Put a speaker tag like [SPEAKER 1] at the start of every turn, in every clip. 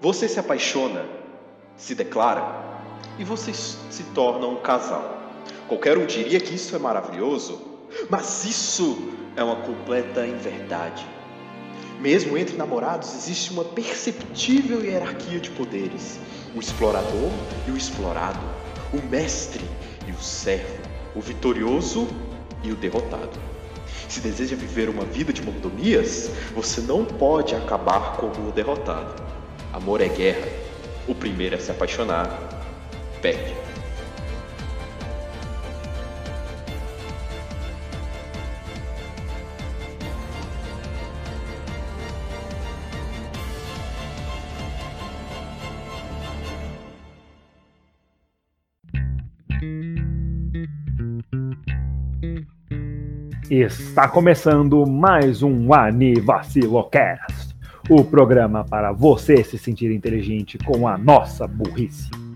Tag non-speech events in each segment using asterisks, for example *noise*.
[SPEAKER 1] Você se apaixona, se declara e vocês se tornam um casal. Qualquer um diria que isso é maravilhoso, mas isso é uma completa inverdade. Mesmo entre namorados existe uma perceptível hierarquia de poderes: o explorador e o explorado, o mestre e o servo, o vitorioso e o derrotado. Se deseja viver uma vida de mordomias, você não pode acabar como o derrotado. Amor é guerra. O primeiro a se apaixonar perde.
[SPEAKER 2] Está começando mais um Anivacilocast o programa para você se sentir inteligente com a nossa burrice.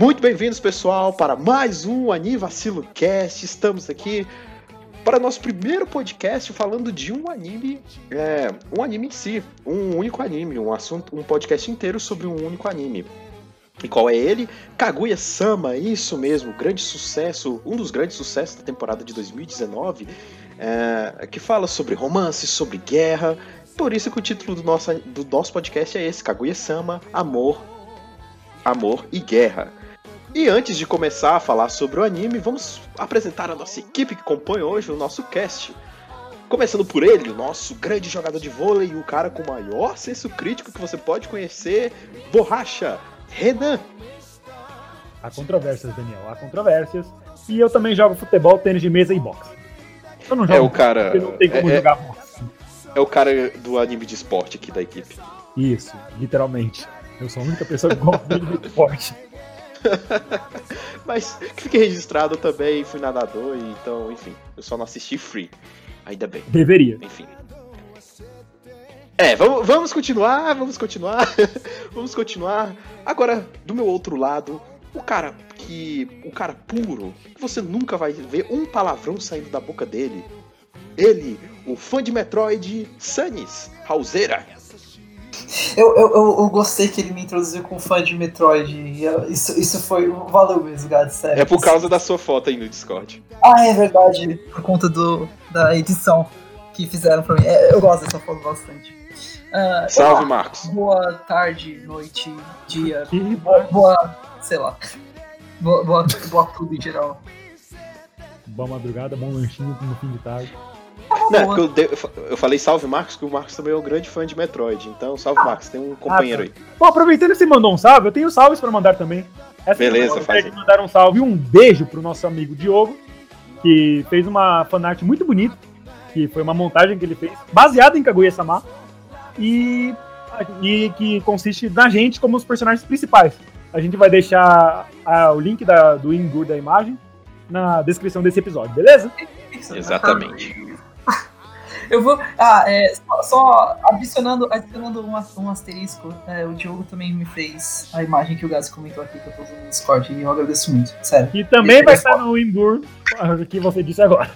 [SPEAKER 1] Muito bem-vindos, pessoal, para mais um Anivacilo Cast. Estamos aqui para nosso primeiro podcast falando de um anime, é, um anime em si, um único anime, um assunto, um podcast inteiro sobre um único anime. E qual é ele? Kaguya-sama, isso mesmo, grande sucesso, um dos grandes sucessos da temporada de 2019, é, que fala sobre romance, sobre guerra. Por isso que o título do nosso, do nosso podcast é esse, Kaguya-sama, Amor, Amor e Guerra. E antes de começar a falar sobre o anime, vamos apresentar a nossa equipe que compõe hoje o nosso cast. Começando por ele, o nosso grande jogador de vôlei e o cara com o maior senso crítico que você pode conhecer, Borracha, Renan.
[SPEAKER 2] Há controvérsias, Daniel, há controvérsias. E eu também jogo futebol, tênis de mesa e boxe.
[SPEAKER 1] Eu não é jogo é o cara,
[SPEAKER 2] não tem como é, é, jogar boxe.
[SPEAKER 1] É o cara do anime de esporte aqui da equipe.
[SPEAKER 2] Isso, literalmente. Eu sou a única pessoa que gosta de esporte. *laughs*
[SPEAKER 1] Mas fiquei registrado também, fui nadador, então, enfim, eu só não assisti Free. Ainda bem.
[SPEAKER 2] Deveria.
[SPEAKER 1] Enfim. É, vamos, vamos continuar, vamos continuar, *laughs* vamos continuar. Agora, do meu outro lado, o cara que. O cara puro, que você nunca vai ver um palavrão saindo da boca dele. Ele, o fã de Metroid, Sanis, Rauseira.
[SPEAKER 3] Eu, eu, eu, gostei que ele me introduziu com fã de Metroid. isso, isso foi. Valeu mesmo, Gado, sério.
[SPEAKER 1] É por causa da sua foto aí no Discord.
[SPEAKER 3] Ah, é verdade. Por conta do, da edição que fizeram pra mim. É, eu gosto dessa foto bastante.
[SPEAKER 1] Uh, Salve, olá. Marcos.
[SPEAKER 3] Boa tarde, noite, dia. Boa, boa, sei lá. Boa, boa, boa tudo em geral.
[SPEAKER 2] Boa madrugada, bom lanchinho no fim de tarde.
[SPEAKER 1] Não, eu, de, eu, falei salve Marcos, que o Marcos também é um grande fã de Metroid. Então, salve Marcos, tem um companheiro ah, tá. aí.
[SPEAKER 2] Bom, aproveitando que você mandou um salve, eu tenho salves para mandar também.
[SPEAKER 1] Essa Beleza, faz.
[SPEAKER 2] Eu mandar um salve e um beijo pro nosso amigo Diogo, que fez uma fanart muito bonita, que foi uma montagem que ele fez, baseada em Kaguya-sama, e, e que consiste na gente como os personagens principais. A gente vai deixar a, o link da, do Ingur da imagem na descrição desse episódio, beleza?
[SPEAKER 1] Exatamente.
[SPEAKER 3] Eu vou. Ah, é, só, só adicionando, adicionando um, um asterisco, é, o Diogo também me fez a imagem que o Gás comentou aqui que eu tô usando no Discord e eu agradeço muito, sério.
[SPEAKER 2] E também vai estar no Imbur, o que você disse agora.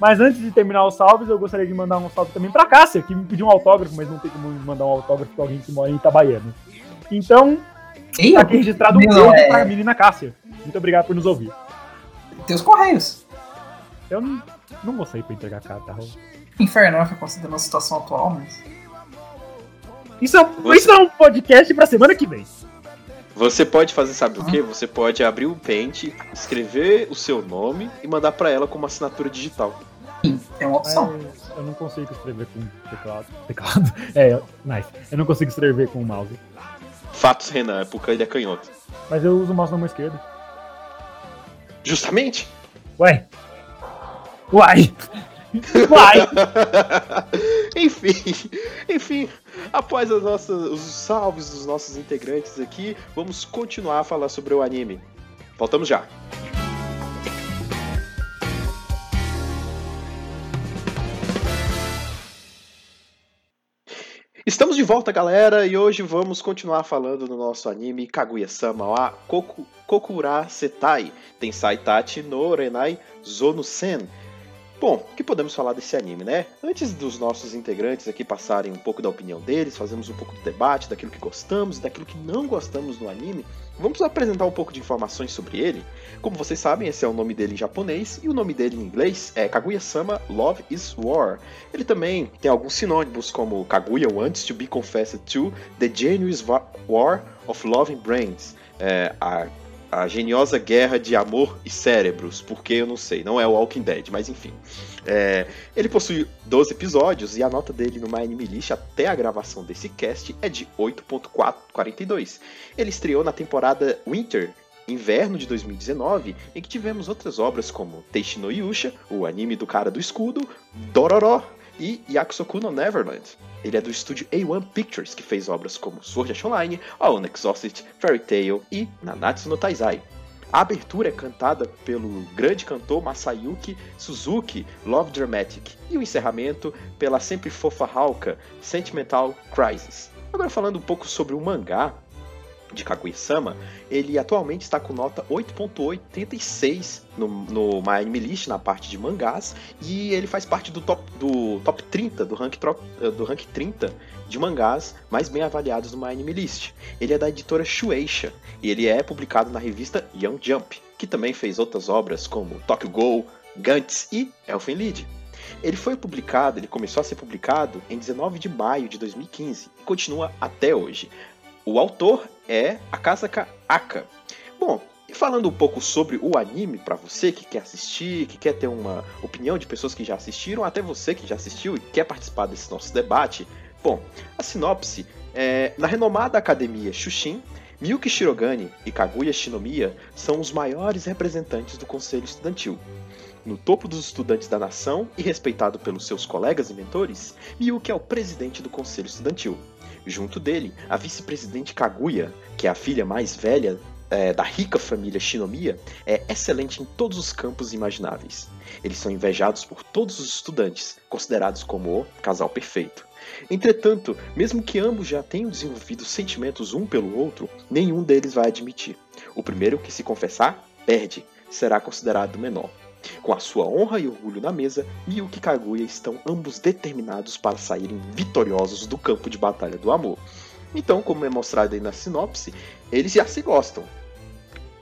[SPEAKER 2] Mas antes de terminar os salves, eu gostaria de mandar um salve também pra Cássia, que me pediu um autógrafo, mas não tem como mandar um autógrafo pra alguém que mora em Itabaiana. Então, Sim, tá aqui registrado um beijo é... pra menina Cássia. Muito obrigado por nos ouvir.
[SPEAKER 3] Tem os Correios.
[SPEAKER 2] Eu não, não vou sair pra entregar carta, Raul.
[SPEAKER 3] Infernal, considerando a situação atual, mas.
[SPEAKER 2] Isso é, Você... isso é um podcast pra semana que vem.
[SPEAKER 1] Você pode fazer, sabe o que? Você pode abrir o Paint, escrever o seu nome e mandar para ela como assinatura digital.
[SPEAKER 3] Sim, é uma opção.
[SPEAKER 2] É, eu não consigo escrever com teclado. Teclado. *laughs* É, nice. Eu não consigo escrever com o mouse.
[SPEAKER 1] Fatos, Renan, é porque ele é canhoto.
[SPEAKER 2] Mas eu uso o mouse na mão esquerda.
[SPEAKER 1] Justamente.
[SPEAKER 2] Ué. Uai. Uai. *laughs*
[SPEAKER 1] enfim, enfim, após as nossas, os salves dos nossos integrantes aqui, vamos continuar a falar sobre o anime. Voltamos já. Estamos de volta, galera, e hoje vamos continuar falando do nosso anime Kaguya-sama wa Koku, Kokura Setai Tensai Tachi no Renai Zonusen. Bom, o que podemos falar desse anime, né? Antes dos nossos integrantes aqui passarem um pouco da opinião deles, fazemos um pouco do debate daquilo que gostamos e daquilo que não gostamos no anime, vamos apresentar um pouco de informações sobre ele. Como vocês sabem, esse é o nome dele em japonês e o nome dele em inglês é Kaguya-sama Love is War. Ele também tem alguns sinônimos como Kaguya Wants to be Confessed to The Genuine War of Loving Brains. É, a a geniosa guerra de amor e cérebros, porque eu não sei, não é o Walking Dead, mas enfim. É, ele possui 12 episódios e a nota dele no My Anime List até a gravação desse cast é de 8.42. Ele estreou na temporada Winter Inverno de 2019, em que tivemos outras obras como Teishi no Yusha, o anime do cara do escudo, Dororo e Yakusoku no Neverland. Ele é do estúdio A1 Pictures, que fez obras como Sword Art Online, All Exhausted, Fairy Tail e Nanatsu no Taizai. A abertura é cantada pelo grande cantor Masayuki Suzuki, Love Dramatic, e o encerramento pela sempre fofa Hauka, Sentimental Crisis. Agora falando um pouco sobre o mangá, de Kaguya-sama, ele atualmente está com nota 8.86 no, no My Anime List, na parte de mangás, e ele faz parte do top, do top 30, do rank, do rank 30 de mangás mais bem avaliados no My Anime List. Ele é da editora Shueisha, e ele é publicado na revista Young Jump, que também fez outras obras como Tokyo Ghoul, Gantz e Elfen Lied. Ele foi publicado, ele começou a ser publicado em 19 de maio de 2015 e continua até hoje. O autor é Akasaka Aka. Bom, e falando um pouco sobre o anime para você que quer assistir, que quer ter uma opinião de pessoas que já assistiram, até você que já assistiu e quer participar desse nosso debate, bom, a sinopse é na renomada academia Shushin, Miyuki Shirogane e Kaguya Shinomiya são os maiores representantes do conselho estudantil. No topo dos estudantes da nação e respeitado pelos seus colegas e mentores, Miyuki é o presidente do conselho estudantil. Junto dele, a vice-presidente Kaguya, que é a filha mais velha é, da rica família Shinomiya, é excelente em todos os campos imagináveis. Eles são invejados por todos os estudantes, considerados como o casal perfeito. Entretanto, mesmo que ambos já tenham desenvolvido sentimentos um pelo outro, nenhum deles vai admitir. O primeiro que se confessar, perde, será considerado menor. Com a sua honra e orgulho na mesa, Miyuki e Kaguya estão ambos determinados para saírem vitoriosos do campo de batalha do amor. Então, como é mostrado aí na sinopse, eles já se gostam.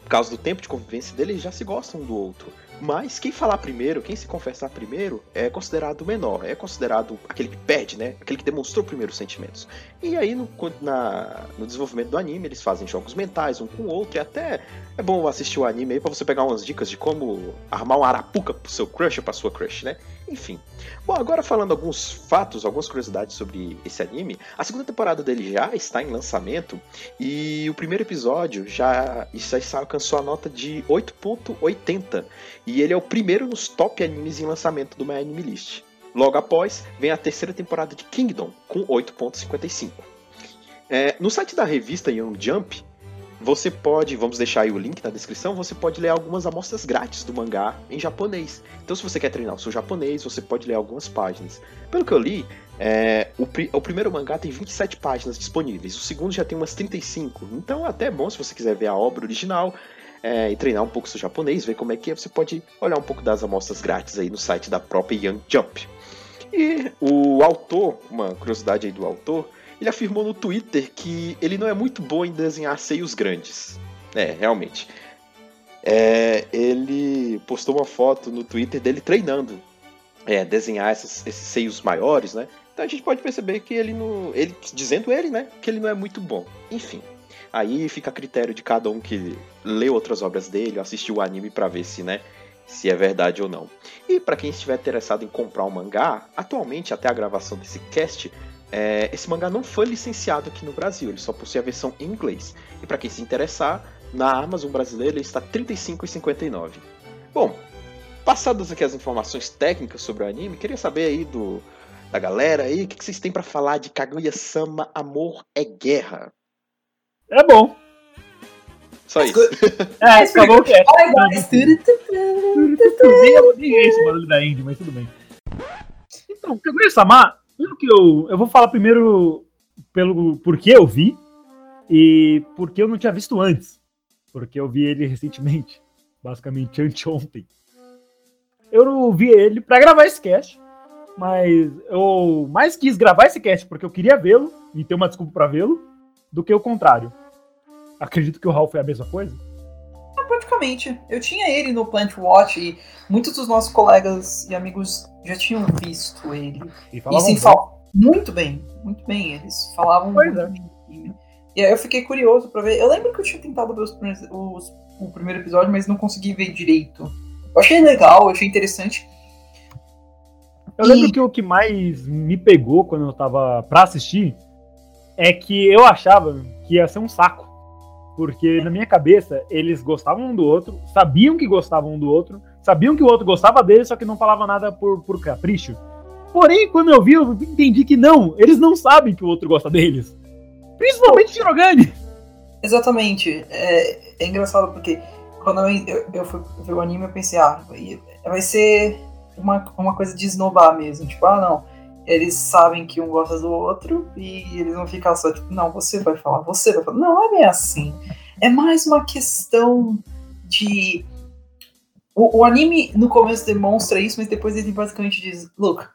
[SPEAKER 1] Por causa do tempo de convivência deles, eles já se gostam um do outro. Mas quem falar primeiro, quem se confessar primeiro, é considerado menor, é considerado aquele que perde, né? Aquele que demonstrou primeiros sentimentos. E aí, no, na, no desenvolvimento do anime, eles fazem jogos mentais um com o outro, e até é bom assistir o anime aí pra você pegar umas dicas de como armar uma arapuca pro seu crush ou pra sua crush, né? Enfim. Bom, agora falando alguns fatos, algumas curiosidades sobre esse anime, a segunda temporada dele já está em lançamento e o primeiro episódio já, já alcançou a nota de 8.80 e ele é o primeiro nos top animes em lançamento do My Anime List. Logo após, vem a terceira temporada de Kingdom, com 8.55. É, no site da revista Young Jump, você pode, vamos deixar aí o link na descrição, você pode ler algumas amostras grátis do mangá em japonês. Então, se você quer treinar o seu japonês, você pode ler algumas páginas. Pelo que eu li, é, o, o, primeiro mangá tem 27 páginas disponíveis, o segundo já tem umas 35. Então, é até bom se você quiser ver a obra original é, e treinar um pouco seu japonês, ver como é que é, você pode olhar um pouco das amostras grátis aí no site da própria Young Jump. E o autor, uma curiosidade aí do autor, ele afirmou no Twitter que ele não é muito bom em desenhar seios grandes. É, realmente. É, ele postou uma foto no Twitter dele treinando é, desenhar esses, esses, seios maiores, né? Então a gente pode perceber que ele não. Ele, dizendo ele, né? Que ele não é muito bom. Enfim. Aí fica a critério de cada um que leu outras obras dele, assistiu o anime para ver se, né? Se é verdade ou não. E para quem estiver interessado em comprar o um mangá, atualmente, até a gravação desse cast, é, esse mangá não foi licenciado aqui no Brasil, ele só possui a versão em inglês. E para quem se interessar, na Amazon brasileira ele está R$ 35,59. Bom, passadas aqui as informações técnicas sobre o anime, queria saber aí do da galera aí, o que, que vocês têm para falar de Kaguya-sama Amor é Guerra?
[SPEAKER 2] É bom.
[SPEAKER 1] Só isso. *laughs*
[SPEAKER 2] É, acabou que é.
[SPEAKER 3] Guys.
[SPEAKER 2] Eu odeio esse barulho da Indy, mas tudo bem. Então, Kaguya-sama, pelo que eu. Eu vou falar primeiro pelo porquê eu vi e porque eu não tinha visto antes. Porque eu vi ele recentemente, basicamente anteontem. Eu não vi ele pra gravar esse cast, mas eu mais quis gravar esse cast porque eu queria vê-lo e ter uma desculpa pra vê-lo, do que o contrário. Acredito que o Raul foi a mesma coisa.
[SPEAKER 3] Praticamente. Eu tinha ele no Plant Watch e muitos dos nossos colegas e amigos já tinham visto ele.
[SPEAKER 2] E
[SPEAKER 3] E
[SPEAKER 2] falavam
[SPEAKER 3] sim, fal... muito bem, muito bem. Eles falavam
[SPEAKER 2] Pois
[SPEAKER 3] muito
[SPEAKER 2] é.
[SPEAKER 3] bem. E aí eu fiquei curioso pra ver. Eu lembro que eu tinha tentado ver os primeiros- os- o primeiro episódio, mas não consegui ver direito. Eu achei legal, eu achei interessante.
[SPEAKER 2] Eu lembro que o que mais me pegou quando eu tava pra assistir é que eu achava que ia ser um saco. Porque na minha cabeça, eles gostavam um do outro, sabiam que gostavam um do outro, sabiam que o outro gostava dele, só que não falava nada por, por capricho. Porém, quando eu vi, eu entendi que não, eles não sabem que o outro gosta deles. Principalmente Shirogane.
[SPEAKER 3] Exatamente. É, é engraçado porque quando eu, eu, eu fui ver o anime, eu pensei, ah, vai- ser uma, uma coisa de esnobar mesmo. Tipo, ah, não. Eles sabem que um gosta do outro e eles vão ficar só, tipo, não, você vai falar, você vai falar. Não, é bem assim. É mais uma questão de. O, o anime no começo demonstra isso, mas depois ele basicamente diz: Look,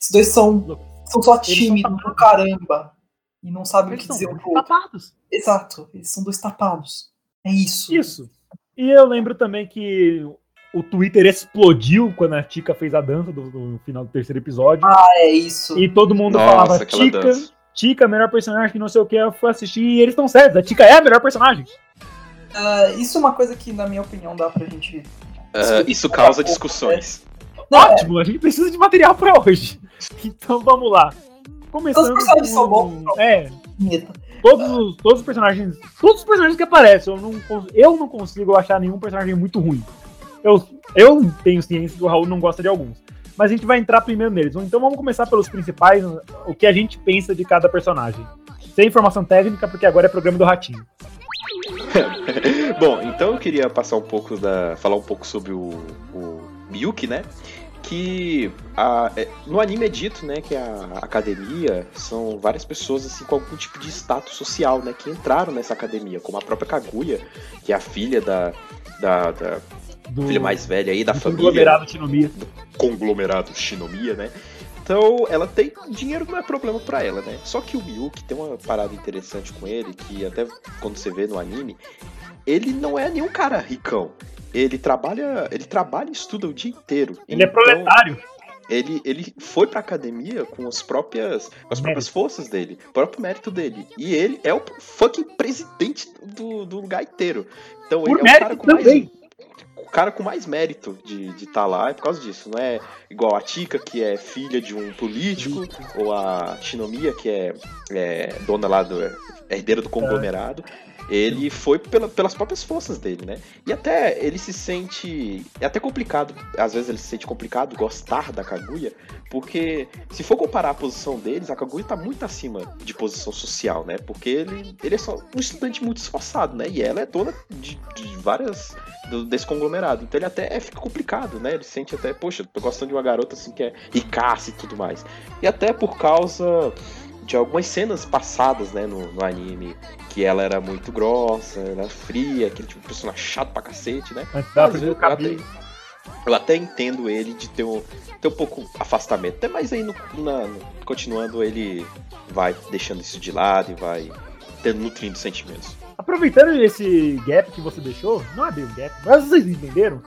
[SPEAKER 3] esses dois são,
[SPEAKER 2] Look,
[SPEAKER 3] são só tímidos do
[SPEAKER 2] tapados.
[SPEAKER 3] caramba. E não sabem o
[SPEAKER 2] Eles
[SPEAKER 3] que
[SPEAKER 2] são
[SPEAKER 3] dizer um pro outro.
[SPEAKER 2] tapados.
[SPEAKER 3] Exato, eles são dois tapados. É isso.
[SPEAKER 2] Isso. E eu lembro também que o Twitter explodiu quando a Tika fez a dança do, do final do terceiro episódio.
[SPEAKER 3] Ah, é isso.
[SPEAKER 2] E todo mundo
[SPEAKER 1] Nossa,
[SPEAKER 2] falava
[SPEAKER 1] dança.
[SPEAKER 2] Tika, melhor personagem, que não sei o que. Eu fui assistir e eles estão certos. A Tika é a melhor personagem.
[SPEAKER 3] Ah, isso é uma coisa que, na minha opinião, dá pra gente.
[SPEAKER 1] Ah, isso causa discussões.
[SPEAKER 3] Não, é,
[SPEAKER 2] Ótimo, a gente precisa de material pra hoje. Então vamos lá. Começando
[SPEAKER 3] Todos os personagens são
[SPEAKER 2] com...
[SPEAKER 3] bons.
[SPEAKER 2] É, todos os, todos os personagens. Todos os personagens que aparecem, eu não, eu não consigo achar nenhum personagem muito ruim. Eu, eu tenho ciência que o Raul não gosta de alguns. Mas a gente vai entrar primeiro neles. Então vamos começar pelos principais, o que a gente pensa de cada personagem. Sem informação técnica, porque agora é programa do Ratinho. *laughs*
[SPEAKER 1] Bom, então eu queria passar um pouco da. falar um pouco sobre o, o né? Que a- é, no anime é dito, né, que a academia são várias pessoas assim com algum tipo de status social, né, que entraram nessa academia, como a própria Kaguya, que é a filha da, da, da
[SPEAKER 2] Do,
[SPEAKER 1] filha mais velha aí da
[SPEAKER 2] do
[SPEAKER 1] família,
[SPEAKER 2] conglomerado Shinomiya.
[SPEAKER 1] conglomerado Shinomiya, né? Então, ela tem dinheiro não é problema pra ela, né? Só que o Miyuki tem uma parada interessante com ele, que até quando você vê no anime, ele não é nenhum cara ricão. Ele trabalha, ele trabalha e estuda o dia inteiro.
[SPEAKER 2] Ele é
[SPEAKER 1] Então,
[SPEAKER 2] proletário.
[SPEAKER 1] Ele, ele foi pra academia com as próprias, com as próprias forças dele, o próprio mérito dele. E ele é o fucking presidente do, do lugar inteiro. Então
[SPEAKER 2] Por
[SPEAKER 1] ele é o
[SPEAKER 2] mérito
[SPEAKER 1] cara com mais
[SPEAKER 2] também.
[SPEAKER 1] o cara com mais mérito de estar lá é por causa disso. Não é igual a Tika, que é filha de um político, ou a Shinomiya, que é, é dona lá do. é herdeira do conglomerado. Ele foi pela- pelas próprias forças dele, né? E até ele se sente. É até complicado, às vezes ele se sente complicado gostar da Kaguya, porque se for comparar a posição deles, a Kaguya tá muito acima de posição social, né? Porque ele, ele é só um estudante muito esforçado, né? E ela é dona de, de várias do- desse conglomerado. Então ele até é, fica complicado, né? Ele sente até, poxa, tô gostando de uma garota assim que é ricaça e tudo mais. E até por causa de algumas cenas passadas, né, no, no anime, que ela era muito grossa, era fria, aquele tipo de personagem chato pra cacete, né?
[SPEAKER 2] O
[SPEAKER 1] vezes eu até-
[SPEAKER 2] cabelo.
[SPEAKER 1] Eu até entendo ele de ter um, ter um pouco afastamento. Até mais aí, no, na- no- continuando, ele vai deixando isso de lado e vai tendo, nutrindo sentimentos.
[SPEAKER 2] Aproveitando esse gap que você deixou, não é bem um gap, mas vocês entenderam?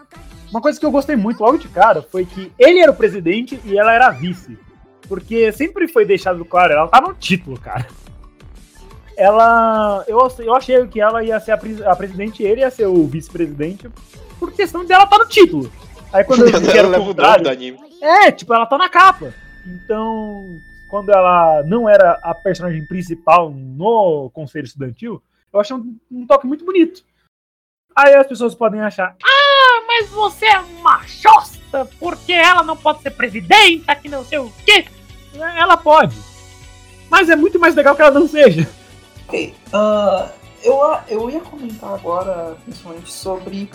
[SPEAKER 2] Uma coisa que eu gostei muito logo de cara foi que ele era o presidente e ela era a vice. Porque sempre foi deixado claro, ela tá no título, cara. Ela. Eu, eu achei que ela ia ser a, a presidente e ele ia ser o vice-presidente. Por questão dela tá no título. Aí quando eu vi que era
[SPEAKER 1] ela
[SPEAKER 2] o
[SPEAKER 1] leva o nome
[SPEAKER 2] contrário,
[SPEAKER 1] do anime.
[SPEAKER 2] é, tipo, ela tá na capa. Então, quando ela não era a personagem principal no conselho estudantil, eu achei um, um toque muito bonito. Aí as pessoas podem achar, ah, mas você é uma chosta, porque ela não pode ser presidenta, que não sei o quê. Ela pode. Mas é muito mais legal que ela não seja.
[SPEAKER 3] Ok. Uh, eu, eu ia comentar agora, principalmente, sobre,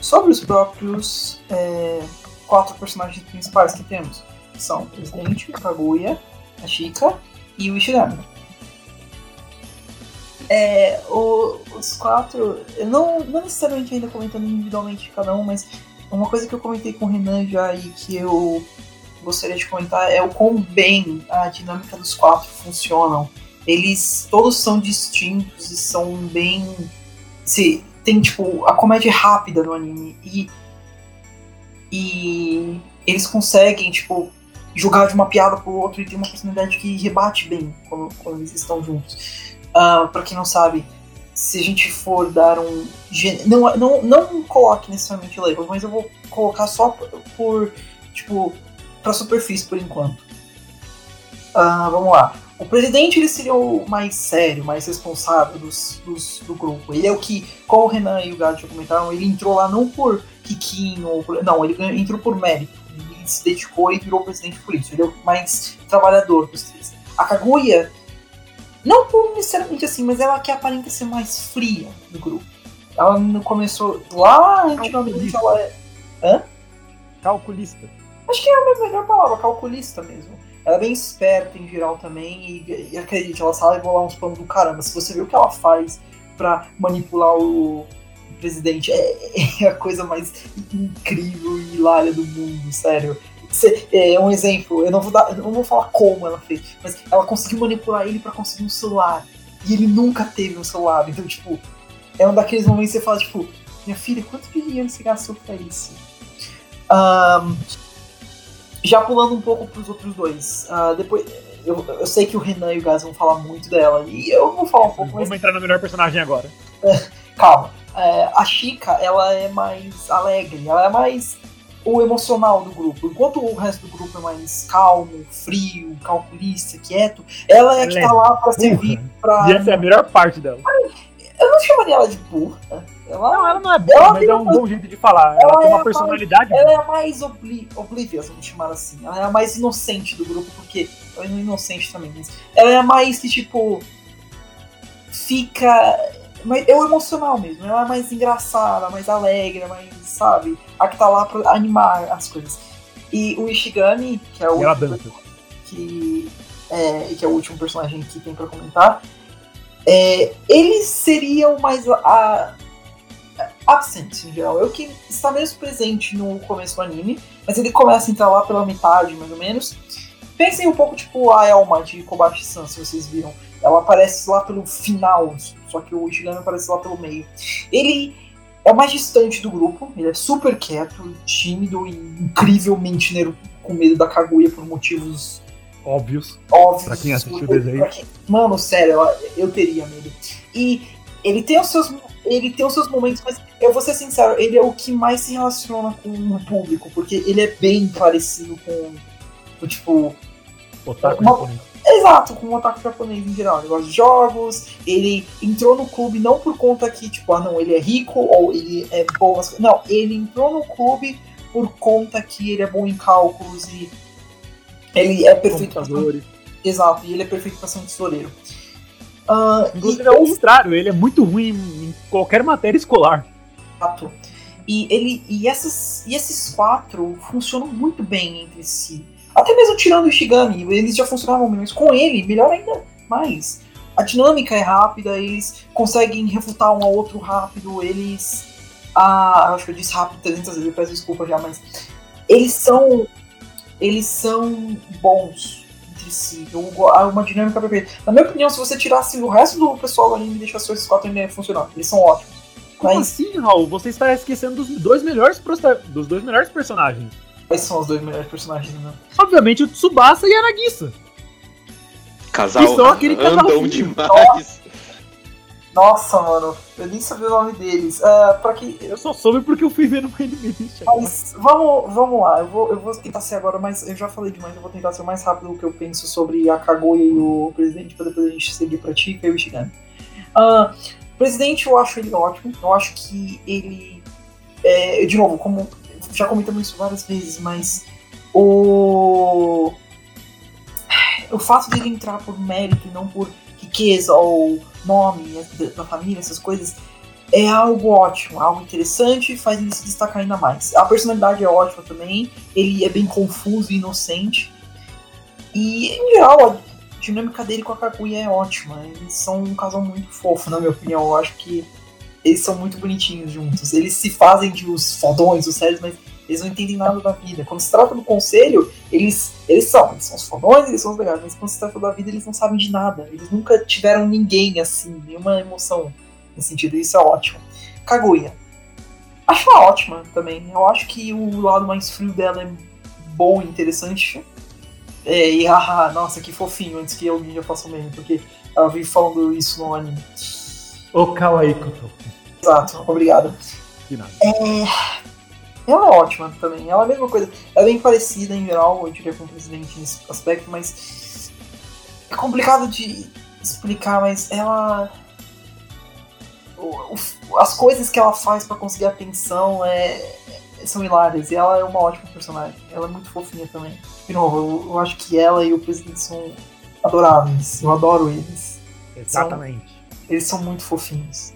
[SPEAKER 3] sobre os próprios é, quatro personagens principais que temos. São o Presidente, a Kaguya, a Shika e o Ishigami. É, o, os quatro, não, não necessariamente ainda comentando individualmente cada um, mas uma coisa que eu comentei com o Renan já e que eu gostaria de comentar é o quão bem a dinâmica dos quatro funcionam. Eles todos são distintos e são bem. Se, tem tipo a comédia rápida no anime e. E eles conseguem, tipo, jogar de uma piada pro outro e ter uma personalidade que rebate bem quando, quando eles estão juntos. Uh, para quem não sabe, se a gente for dar um. Não, não, não coloque necessariamente labels, mas eu vou colocar só por, por tipo, pra superfície por enquanto. Uh, vamos lá. O presidente ele seria o mais sério, mais responsável dos, dos, do grupo. Ele é o que, como o Renan e o Gato já comentaram, ele entrou lá não por Kikinho, ou por, não, ele entrou por mérito. Ele se dedicou e virou presidente por isso. Ele é o mais trabalhador dos três. A Kaguya não necessariamente assim, mas ela que aparenta ser mais fria no grupo. Ela começou lá antigamente, ela é. Hã?
[SPEAKER 2] Calculista.
[SPEAKER 3] Acho que é a melhor palavra, calculista mesmo. Ela é bem esperta em geral também, e, e acredite, ela sabe bolar uns planos do caramba. Se você vê o que ela faz para manipular o presidente, é, é, a coisa mais incrível e hilária do mundo, sério. É um exemplo, eu não vou dar, eu não vou falar como ela fez, mas ela conseguiu manipular ele para conseguir um celular. E ele nunca teve um celular. Então, tipo, é um daqueles momentos que você fala, tipo, minha filha, quanto dinheiro você gastou pra isso? Um, já pulando um pouco pros outros dois. Uh, depois. Eu, eu, sei que o Renan e o Gaz vão falar muito dela. E eu vou falar um pouco
[SPEAKER 2] Vamos mas... entrar no melhor personagem agora. *laughs*
[SPEAKER 3] Calma. É, a Chica, ela é mais alegre, ela é mais o emocional do grupo. Enquanto o resto do grupo é mais calmo, frio, calculista, quieto, ela é ela que tá lá pra servir pra.
[SPEAKER 2] E essa é a melhor parte dela.
[SPEAKER 3] Eu não chamaria ela de burra.
[SPEAKER 2] Ela, não, ela não é burra, mas é um bom jeito de falar. Ela, ela tem uma é personalidade.
[SPEAKER 3] Mais, ela é a mais obli oblivious, vamos chamar assim. Ela é a mais inocente do grupo, porque. Ela é inocente também, mas. Ela é a mais que, tipo. Fica mas é o emocional mesmo, ela é mais engraçada, mais alegre, mais, sabe? A que tá lá pra animar as coisas. E o Ishigami, que é o.
[SPEAKER 2] último,
[SPEAKER 3] que, é, que é o último personagem que tem pra comentar. É, ele seria o mais. A, absent em geral. É o que está menos presente no começo do anime, mas ele começa a entrar lá pela metade, mais ou menos. Pensem um pouco tipo a Elma de Kobashi-san, se vocês viram. Ela aparece lá pelo final, só que o Ishigami aparece lá pelo meio. Ele é o mais distante do grupo, ele é super quieto, tímido e incrivelmente com medo da Kaguya por motivos
[SPEAKER 2] óbvios.
[SPEAKER 3] Óbvios.
[SPEAKER 2] Pra quem assistiu o desenho.
[SPEAKER 3] Quem... Mano, sério, eu teria medo. E ele tem os seus ele tem os seus momentos, mas eu vou ser sincero, ele é o que mais se relaciona com o público, porque ele é bem parecido com, com tipo.
[SPEAKER 2] Otaku uma,
[SPEAKER 3] Exato, com o otaku japonês em geral. Ele gosta de jogos, ele entrou no clube não por conta que, tipo, ah não, ele é rico ou ele é bom. Não, ele entrou no clube por conta que ele é bom em cálculos e ele é perfeito
[SPEAKER 2] pra
[SPEAKER 3] Exato, e ele é perfeito para ser um tesoureiro. Uh,
[SPEAKER 2] Inclusive, e... é o contrário, ele é muito ruim em qualquer matéria escolar.
[SPEAKER 3] Exato. E, ele, e, essas, e esses quatro funcionam muito bem entre si. Até mesmo tirando o Ishigami, eles já funcionavam bem, mas com ele, melhor ainda mais. A dinâmica é rápida, eles conseguem refutar um ao outro rápido, eles. Ah, acho que eu disse rápido 300 vezes, peço desculpa já, mas. Eles são. Eles são bons uma dinâmica perfeita. Na minha opinião, se você tirasse o resto do pessoal do anime e deixasse esses quatro ainda funcionar, eles são ótimos.
[SPEAKER 2] Como mas... assim, Raul? Você está esquecendo dos dois melhores, dos dois melhores personagens.
[SPEAKER 3] Quais são os dois melhores personagens, né?
[SPEAKER 2] Obviamente o Tsubasa e a Nagisa.
[SPEAKER 1] Casal
[SPEAKER 2] que são aquele casal
[SPEAKER 1] andam demais.
[SPEAKER 3] Nossa, mano, eu nem sabia o nome deles. Uh, pra que...
[SPEAKER 2] Eu só soube porque eu fui ver no Anime
[SPEAKER 3] Mas vamos, vamos lá, eu vou, eu vou tentar ser agora mais. Eu já falei demais, eu vou tentar ser o mais rápido o que eu penso sobre a Kaguya e o presidente, pra depois a gente seguir pra Tika e o Ishigami. Uh, presidente, eu acho ele ótimo. Eu acho que ele. É, de novo, como. Já comentamos isso várias vezes, mas. O. O fato dele entrar por mérito e não por riqueza ou nome da família, essas coisas, é algo ótimo, algo interessante, faz ele se destacar ainda mais. A personalidade é ótima também, ele é bem confuso e inocente. E, em geral, a dinâmica dele com a Kaguya é ótima. Eles são um casal muito fofo, na minha opinião. Eu acho que eles são muito bonitinhos juntos. Eles se fazem de os fodões, os sérios, mas eles não entendem nada da vida. Quando se trata do conselho, eles, eles são, eles são os fodões, eles são os legais, mas quando se trata da vida, eles não sabem de nada. Eles nunca tiveram ninguém assim, nenhuma emoção nesse sentido, isso é ótimo. Kaguya. Acho ela ótima também. Eu acho que o lado mais frio dela é bom e interessante. É, e *laughs* ah, nossa, que fofinho, antes que alguém já faça o meme, porque ela vive falando isso no anime.
[SPEAKER 2] O Kawaii Koto.
[SPEAKER 3] Exato, obrigado.
[SPEAKER 2] De nada.
[SPEAKER 3] É, ela é ótima também. Ela é a mesma coisa. Ela é bem parecida em geral, eu diria, com o presidente nesse aspecto, mas. É complicado de explicar, mas ela. As coisas que ela faz para conseguir atenção é, são hilárias. E ela é uma ótima personagem. Ela é muito fofinha também. De novo, eu, eu acho que ela e o presidente são adoráveis. Eu adoro eles.
[SPEAKER 2] Exatamente.
[SPEAKER 3] São, eles são muito fofinhos.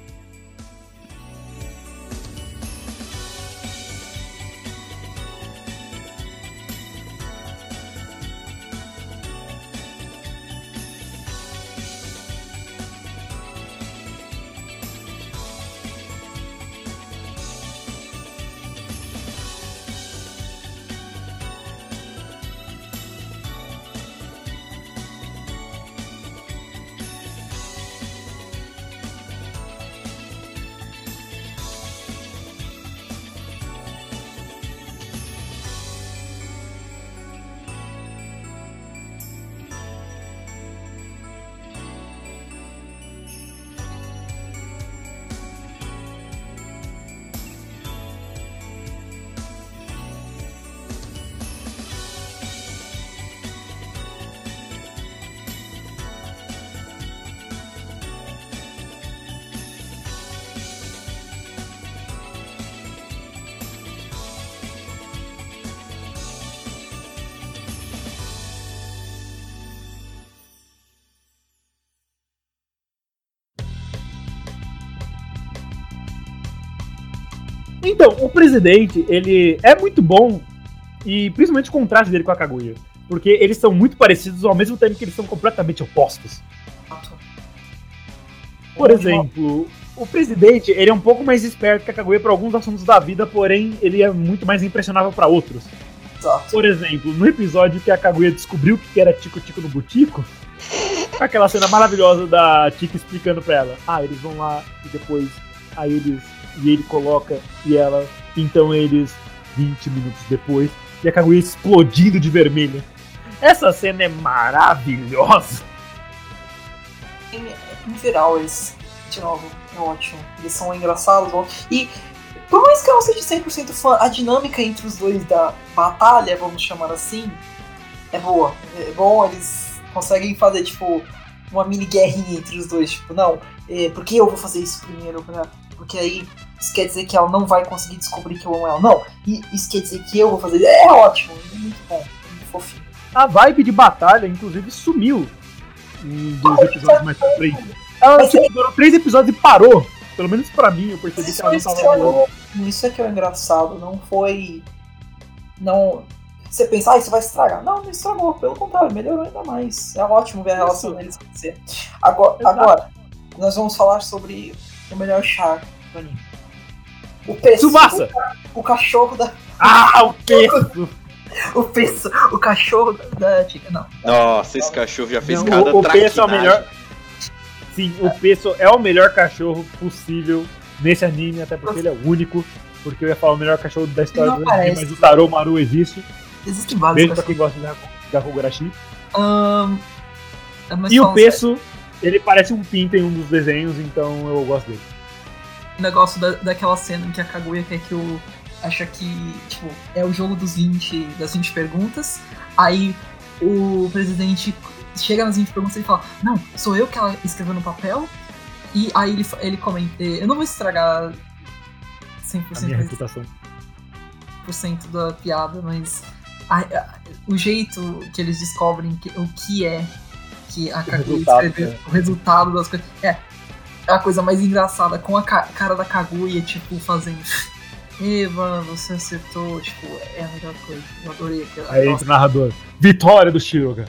[SPEAKER 2] Então, o presidente, ele é muito bom, e principalmente o contraste dele com a Kaguya. Porque eles são muito parecidos ao mesmo tempo que eles são completamente opostos. Por exemplo, o presidente, ele é um pouco mais esperto que a Kaguya para alguns assuntos da vida, porém ele é muito mais impressionável para outros. Por exemplo, no episódio que a Kaguya descobriu que era Tico Tico no Butico, *laughs* aquela cena maravilhosa da Tico explicando pra ela: ah, eles vão lá e depois aí eles e ele coloca e ela. Então eles, 20 minutos depois, e a Kaguya explodindo de vermelho. Essa cena é maravilhosa.
[SPEAKER 3] Em, em geral, eles, de novo, é ótimo. Eles são engraçados. E por mais que eu não seja 100% fã, a dinâmica entre os dois da batalha, vamos chamar assim, é boa. É bom, eles conseguem fazer, tipo, uma mini guerrinha entre os dois. Tipo, não, é, por que eu vou fazer isso primeiro? Porque aí isso quer dizer que ela não vai conseguir descobrir que eu amo ela. Não, isso quer dizer que eu vou fazer. É ótimo, é muito bom, é muito fofinho.
[SPEAKER 2] A vibe de batalha, inclusive, sumiu em dos episódios mais pra frente. Ela tipo, durou três episódios e parou. Pelo menos pra mim, eu percebi que ela não tava boa.
[SPEAKER 3] Isso é que é engraçado, não foi. Não. Você pensar, ah, isso vai estragar. Não, não estragou, pelo contrário, melhorou ainda mais. É ótimo ver a relação deles crescer. Agora, agora, nós vamos falar sobre o melhor char do anime. O peso. O, o cachorro da.
[SPEAKER 2] Ah, o peso! *laughs*
[SPEAKER 3] o peso, o cachorro da Tica, não.
[SPEAKER 1] Nossa, esse cachorro já fez
[SPEAKER 2] Não,
[SPEAKER 1] cada
[SPEAKER 2] o, o peso é o melhor. Sim, o peso é o melhor cachorro possível nesse anime, até porque ele é o único. Porque eu ia falar o melhor cachorro da história do anime, mas o Tarô Maru existe.
[SPEAKER 3] Existem vários
[SPEAKER 2] Beijo pra quem gosta de Gakugurashi.
[SPEAKER 3] Ahn, mas
[SPEAKER 2] E o peso Ele parece um pinto em um dos desenhos, então eu gosto dele.
[SPEAKER 3] O negócio da, daquela cena em que a Kaguya quer que o. acha que, tipo, é o jogo dos 20, das 20 perguntas. Aí o presidente chega nas 20 perguntas e fala: Não, sou eu que ela escreveu no papel. E aí ele, ele comenta: Eu não vou estragar 100%
[SPEAKER 2] A minha reputação.
[SPEAKER 3] da piada, mas a- a- o jeito que eles descobrem que- o que é que a Kaguya escreveu,
[SPEAKER 2] né?
[SPEAKER 3] o resultado das coisas. É, é a coisa mais engraçada, com a ca- cara da Kaguya, tipo, fazendo. Eva, você acertou, tipo, é a melhor coisa. Eu adorei aquela.
[SPEAKER 2] Aí entra o narrador. Vitória do Shiroga.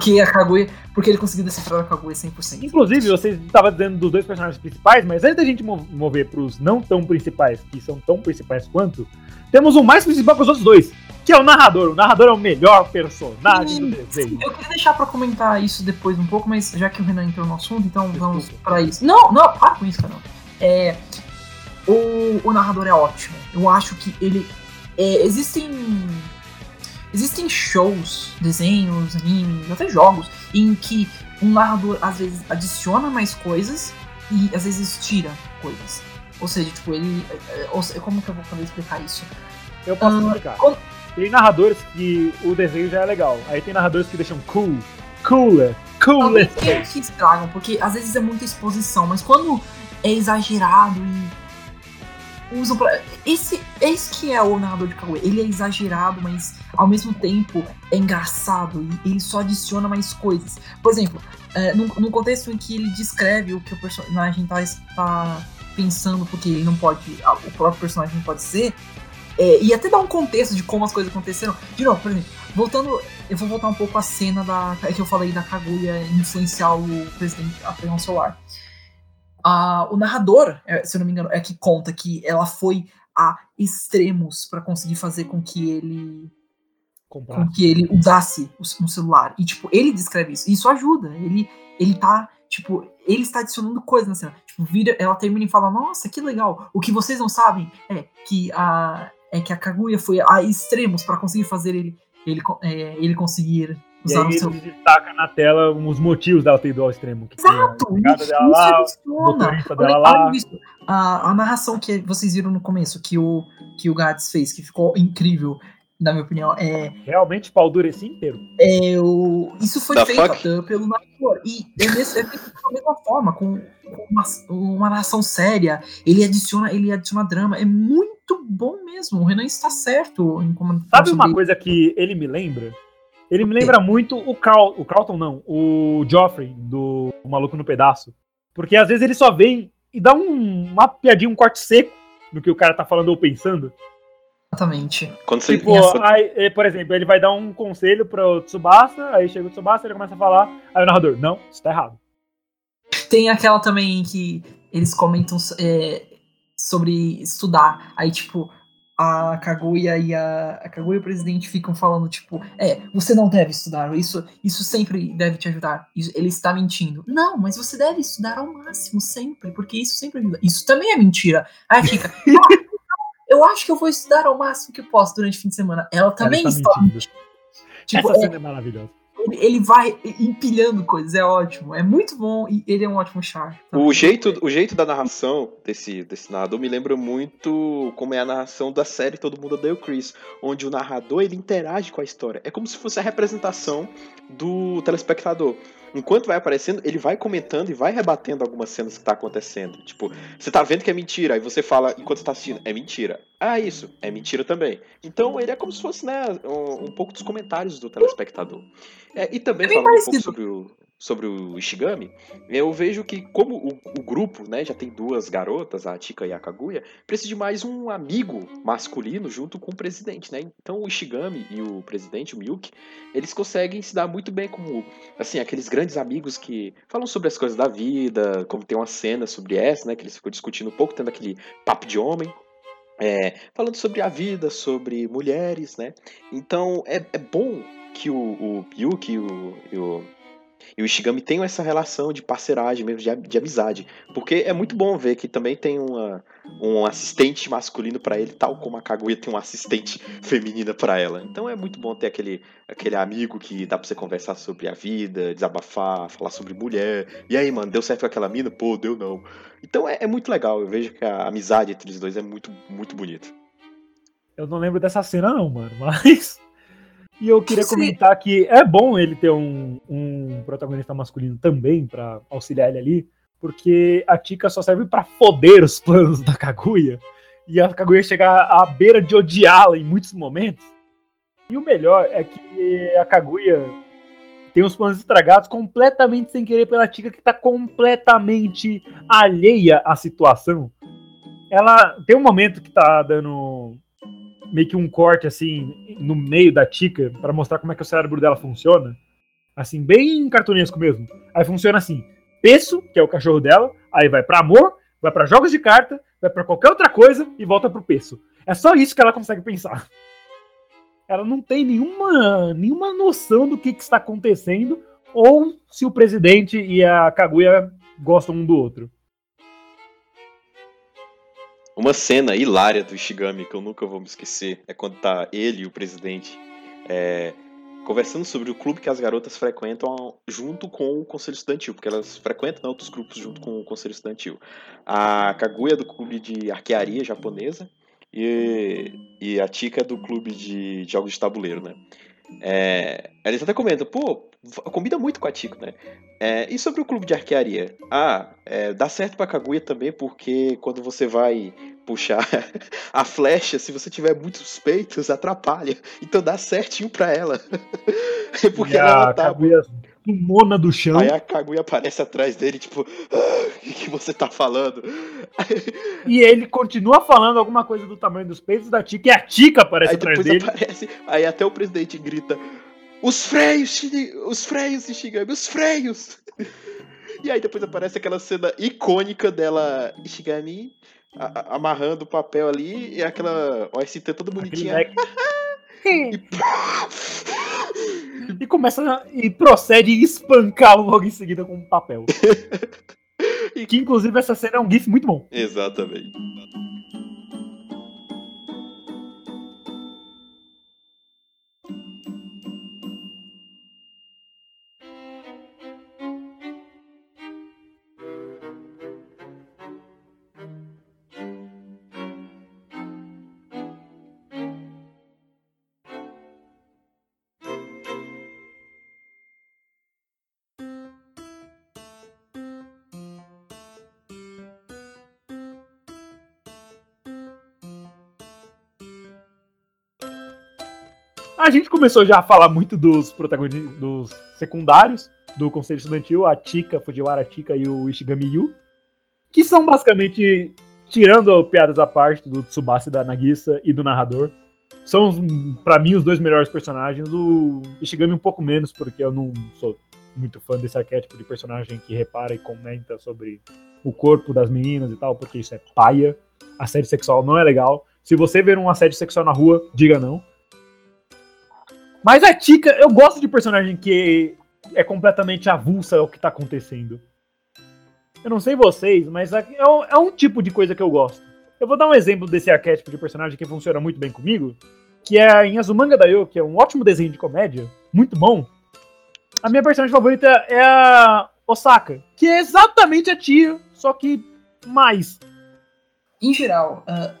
[SPEAKER 3] que a Kaguya. Porque ele conseguiu decifrar a Kaguya 100%.
[SPEAKER 2] Inclusive, você estava dizendo dos dois personagens principais, mas antes da gente mo- mover pros não tão principais, que são tão principais quanto, temos um mais principal que os outros dois, que é o narrador. O narrador é o melhor personagem do
[SPEAKER 3] Sim,
[SPEAKER 2] desenho.
[SPEAKER 3] Eu queria deixar pra comentar isso depois um pouco, mas já que o Renan entrou no assunto, então vamos pra isso. Não, não, para com isso, cara. É, o, o narrador é ótimo. Eu acho que ele. é, existem. Existem shows, desenhos, animes, até jogos, em que um narrador às vezes adiciona mais coisas e às vezes tira coisas. Ou seja, tipo, ele. é, é, como que eu vou poder explicar isso?
[SPEAKER 2] Eu posso
[SPEAKER 3] Ah,
[SPEAKER 2] explicar.
[SPEAKER 3] como-
[SPEAKER 2] Tem narradores que o desenho já é legal. Aí tem narradores que deixam cool, cooler, cooler.
[SPEAKER 3] tenham que estragam, porque às vezes é muita exposição, mas quando é exagerado e usam pra. Esse, esse que é o narrador de Kaguya. Ele é exagerado, mas ao mesmo tempo é engraçado e ele só adiciona mais coisas. Por exemplo, é, no, contexto em que ele descreve o que o personagem tá, tá pensando, porque ele não pode. O próprio personagem não pode ser. É, e até dá um contexto de como as coisas aconteceram. De novo, por exemplo, voltando eu vou voltar um pouco à cena da é que eu falei da Kaguya influenciar o presidente a pegar um celular. Ah, o narrador, é, se eu não me engano, é que conta que ela foi a extremos para conseguir fazer com que ele
[SPEAKER 2] Comprar.
[SPEAKER 3] com que ele usasse um celular. E, tipo, ele descreve isso. E isso ajuda. Ele, ele tá, tipo, ele está adicionando coisas na cena. Tipo, vira, ela termina e fala, nossa, que legal. O que vocês não sabem é que a, é que a Kaguya foi a extremos para conseguir fazer ele, ele, é, ele conseguir
[SPEAKER 2] E
[SPEAKER 3] usar
[SPEAKER 2] aí
[SPEAKER 3] o
[SPEAKER 2] ele
[SPEAKER 3] celular.
[SPEAKER 2] destaca na tela os motivos dela ter ido ao extremo. A
[SPEAKER 3] Exato!
[SPEAKER 2] empregada
[SPEAKER 3] Isso,
[SPEAKER 2] dela lá, o
[SPEAKER 3] adiciona.
[SPEAKER 2] motorista
[SPEAKER 3] Olha,
[SPEAKER 2] dela lá.
[SPEAKER 3] isso. A, a narração que vocês viram no começo, que o, que o Gats fez, que ficou incrível, na minha opinião, é,
[SPEAKER 2] Realmente pau dureci inteiro.
[SPEAKER 3] é o, isso foi
[SPEAKER 1] The
[SPEAKER 3] feito até pelo narrador. E é, é feito da mesma forma, com, com uma, uma narração séria. Ele adiciona, ele adiciona drama. É muito bom mesmo. O Renan está certo em como
[SPEAKER 2] Sabe uma
[SPEAKER 3] sobre-
[SPEAKER 2] coisa que ele me lembra? Ele me lembra muito o Carl, o Carlton não, o Joffrey do O Maluco no Pedaço. Porque às vezes ele só vem e dá um, uma piadinha, um corte seco no que o cara tá falando ou pensando.
[SPEAKER 3] Exatamente.
[SPEAKER 1] Quando você.
[SPEAKER 2] Tipo,
[SPEAKER 3] essa-
[SPEAKER 2] aí, eh, por exemplo, ele vai dar um conselho pro Tsubasa, aí chega o Tsubasa, ele começa a falar, aí o narrador, não, isso tá errado.
[SPEAKER 3] Tem aquela também em que eles comentam é, sobre estudar. Aí, tipo, a Kaguya e a, a Kaguya e o presidente ficam falando, tipo, é, você não deve estudar, isso, isso sempre deve te ajudar. Isso- ele está mentindo. Não, mas você deve estudar ao máximo, sempre, porque isso sempre ajuda. Isso também é mentira. Aí fica, "Ah, *laughs* eu acho que eu vou estudar ao máximo que eu posso durante o fim de semana. Ela também
[SPEAKER 2] Ela
[SPEAKER 3] está
[SPEAKER 2] está mentindo.
[SPEAKER 3] Tipo,
[SPEAKER 2] Essa
[SPEAKER 3] é,
[SPEAKER 2] cena é maravilhosa.
[SPEAKER 3] ele, ele vai empilhando coisas, é ótimo. É muito bom e ele é um ótimo char.
[SPEAKER 1] O jeito, o jeito da narração desse, desse narrador me lembra muito como é a narração da série Todo Mundo Odeia o Chris, onde o narrador ele interage com a história. É como se fosse a representação do telespectador. Enquanto vai aparecendo, ele vai comentando e vai rebatendo algumas cenas que tá acontecendo. Tipo, você tá vendo que é mentira, aí você fala, enquanto você tá assistindo, é mentira. Ah, isso, é mentira também. Então ele é como se fosse, né, um, um pouco dos comentários do telespectador. É, e também
[SPEAKER 3] É
[SPEAKER 1] falando um pouco sobre o, sobre o Ishigami, eu vejo que como o, o grupo, né, já tem duas garotas, a Tika e a Kaguya, precisa de mais um amigo masculino junto com o presidente, né? Então o Ishigami e o presidente, o Miyuki, eles conseguem se dar muito bem como, assim, aqueles grandes amigos que falam sobre as coisas da vida, como tem uma cena sobre essa, né, que eles ficam discutindo um pouco, tendo aquele papo de homem. É, falando sobre a vida, sobre mulheres, né? Então é, é bom que o, o Yuki e o, e o, e o Ishigami tem essa relação de parceragem mesmo, de, de amizade. Porque é muito bom ver que também tem uma, um assistente masculino para ele, tal como a Kaguya tem uma assistente *laughs* feminina para ela. Então é muito bom ter aquele, aquele amigo que dá pra você conversar sobre a vida, desabafar, falar sobre mulher. E aí, mano, deu certo com aquela mina? Pô, deu não. Então é, é muito legal. Eu vejo que a amizade entre os dois é muito, muito bonita.
[SPEAKER 2] Eu não lembro dessa cena, não, mano, *laughs* mas. E eu queria comentar que é bom ele ter um, um protagonista masculino também para auxiliar ele ali, porque a Tika só serve para foder os planos da Kaguya e a Kaguya chegar à beira de odiá-la em muitos momentos. E o melhor é que a Kaguya tem os planos estragados completamente sem querer pela Tika que tá completamente alheia à situação. Ela tem um momento que tá dando meio que um corte assim no meio da Tika para mostrar como é que o cérebro dela funciona. Assim, bem cartunesco mesmo. Aí funciona assim: Peço, que é o cachorro dela, aí vai para amor, vai para jogos de carta, vai para qualquer outra coisa e volta pro Peço. É só isso que ela consegue pensar. Ela não tem nenhuma, nenhuma noção do que, que está acontecendo ou se o presidente e a Kaguya gostam um do outro.
[SPEAKER 1] Uma cena hilária do Ishigami que eu nunca vou me esquecer é quando tá ele e o presidente é, conversando sobre o clube que as garotas frequentam junto com o conselho estudantil, porque elas frequentam né, outros grupos junto com o conselho estudantil. A Kaguya é do clube de arquearia japonesa e, e a Tika é do clube de jogos de tabuleiro, né? É, eles até comentam, pô, combina muito com a Tico, né? É, e sobre o clube de arquearia? Ah, é, dá certo pra Kaguya também, porque quando você vai puxar *laughs* a flecha, se você tiver muitos peitos, atrapalha. Então dá certinho pra ela. *laughs*
[SPEAKER 2] porque e ela tá. Kaguya mona do chão.
[SPEAKER 1] Aí a Kaguya aparece atrás dele, tipo, ah, o que você tá falando?
[SPEAKER 2] E ele continua falando alguma coisa do tamanho dos peitos da Tika e a Tika aparece
[SPEAKER 1] aí
[SPEAKER 2] atrás dele.
[SPEAKER 1] Aparece, aí até o presidente grita: Os freios, os freios, Ishigami, os freios! *laughs* E aí depois aparece aquela cena icônica dela, Ishigami, amarrando o papel ali, e aquela OST toda bonitinha. *laughs*
[SPEAKER 2] e... *laughs* e começa e procede a espancá-lo logo em seguida com um papel. *laughs* que inclusive essa cena é um gif muito bom.
[SPEAKER 1] Exatamente.
[SPEAKER 2] A gente começou já a falar muito dos protagonistas, dos secundários do Conselho Estudantil, a Tika, Fujiwara Tika e o Ishigami Yu, que são basicamente, tirando piadas à parte do Tsubasa da Nagisa e do narrador, são, para mim, os dois melhores personagens. O Ishigami um pouco menos, porque eu não sou muito fã desse arquétipo de personagem que repara e comenta sobre o corpo das meninas e tal, porque isso é paia. Assédio sexual não é legal. Se você ver um assédio sexual na rua, diga não. Mas a Tika, eu gosto de personagem que é completamente avulsa ao que tá acontecendo. Eu não sei vocês, mas é, é um tipo de coisa que eu gosto. Eu vou dar um exemplo desse arquétipo de personagem que funciona muito bem comigo, que é em Azumanga Daioh, que é um ótimo desenho de comédia, muito bom. A minha personagem favorita é a Osaka, que é exatamente a tia, só que mais.
[SPEAKER 3] Em geral, uh,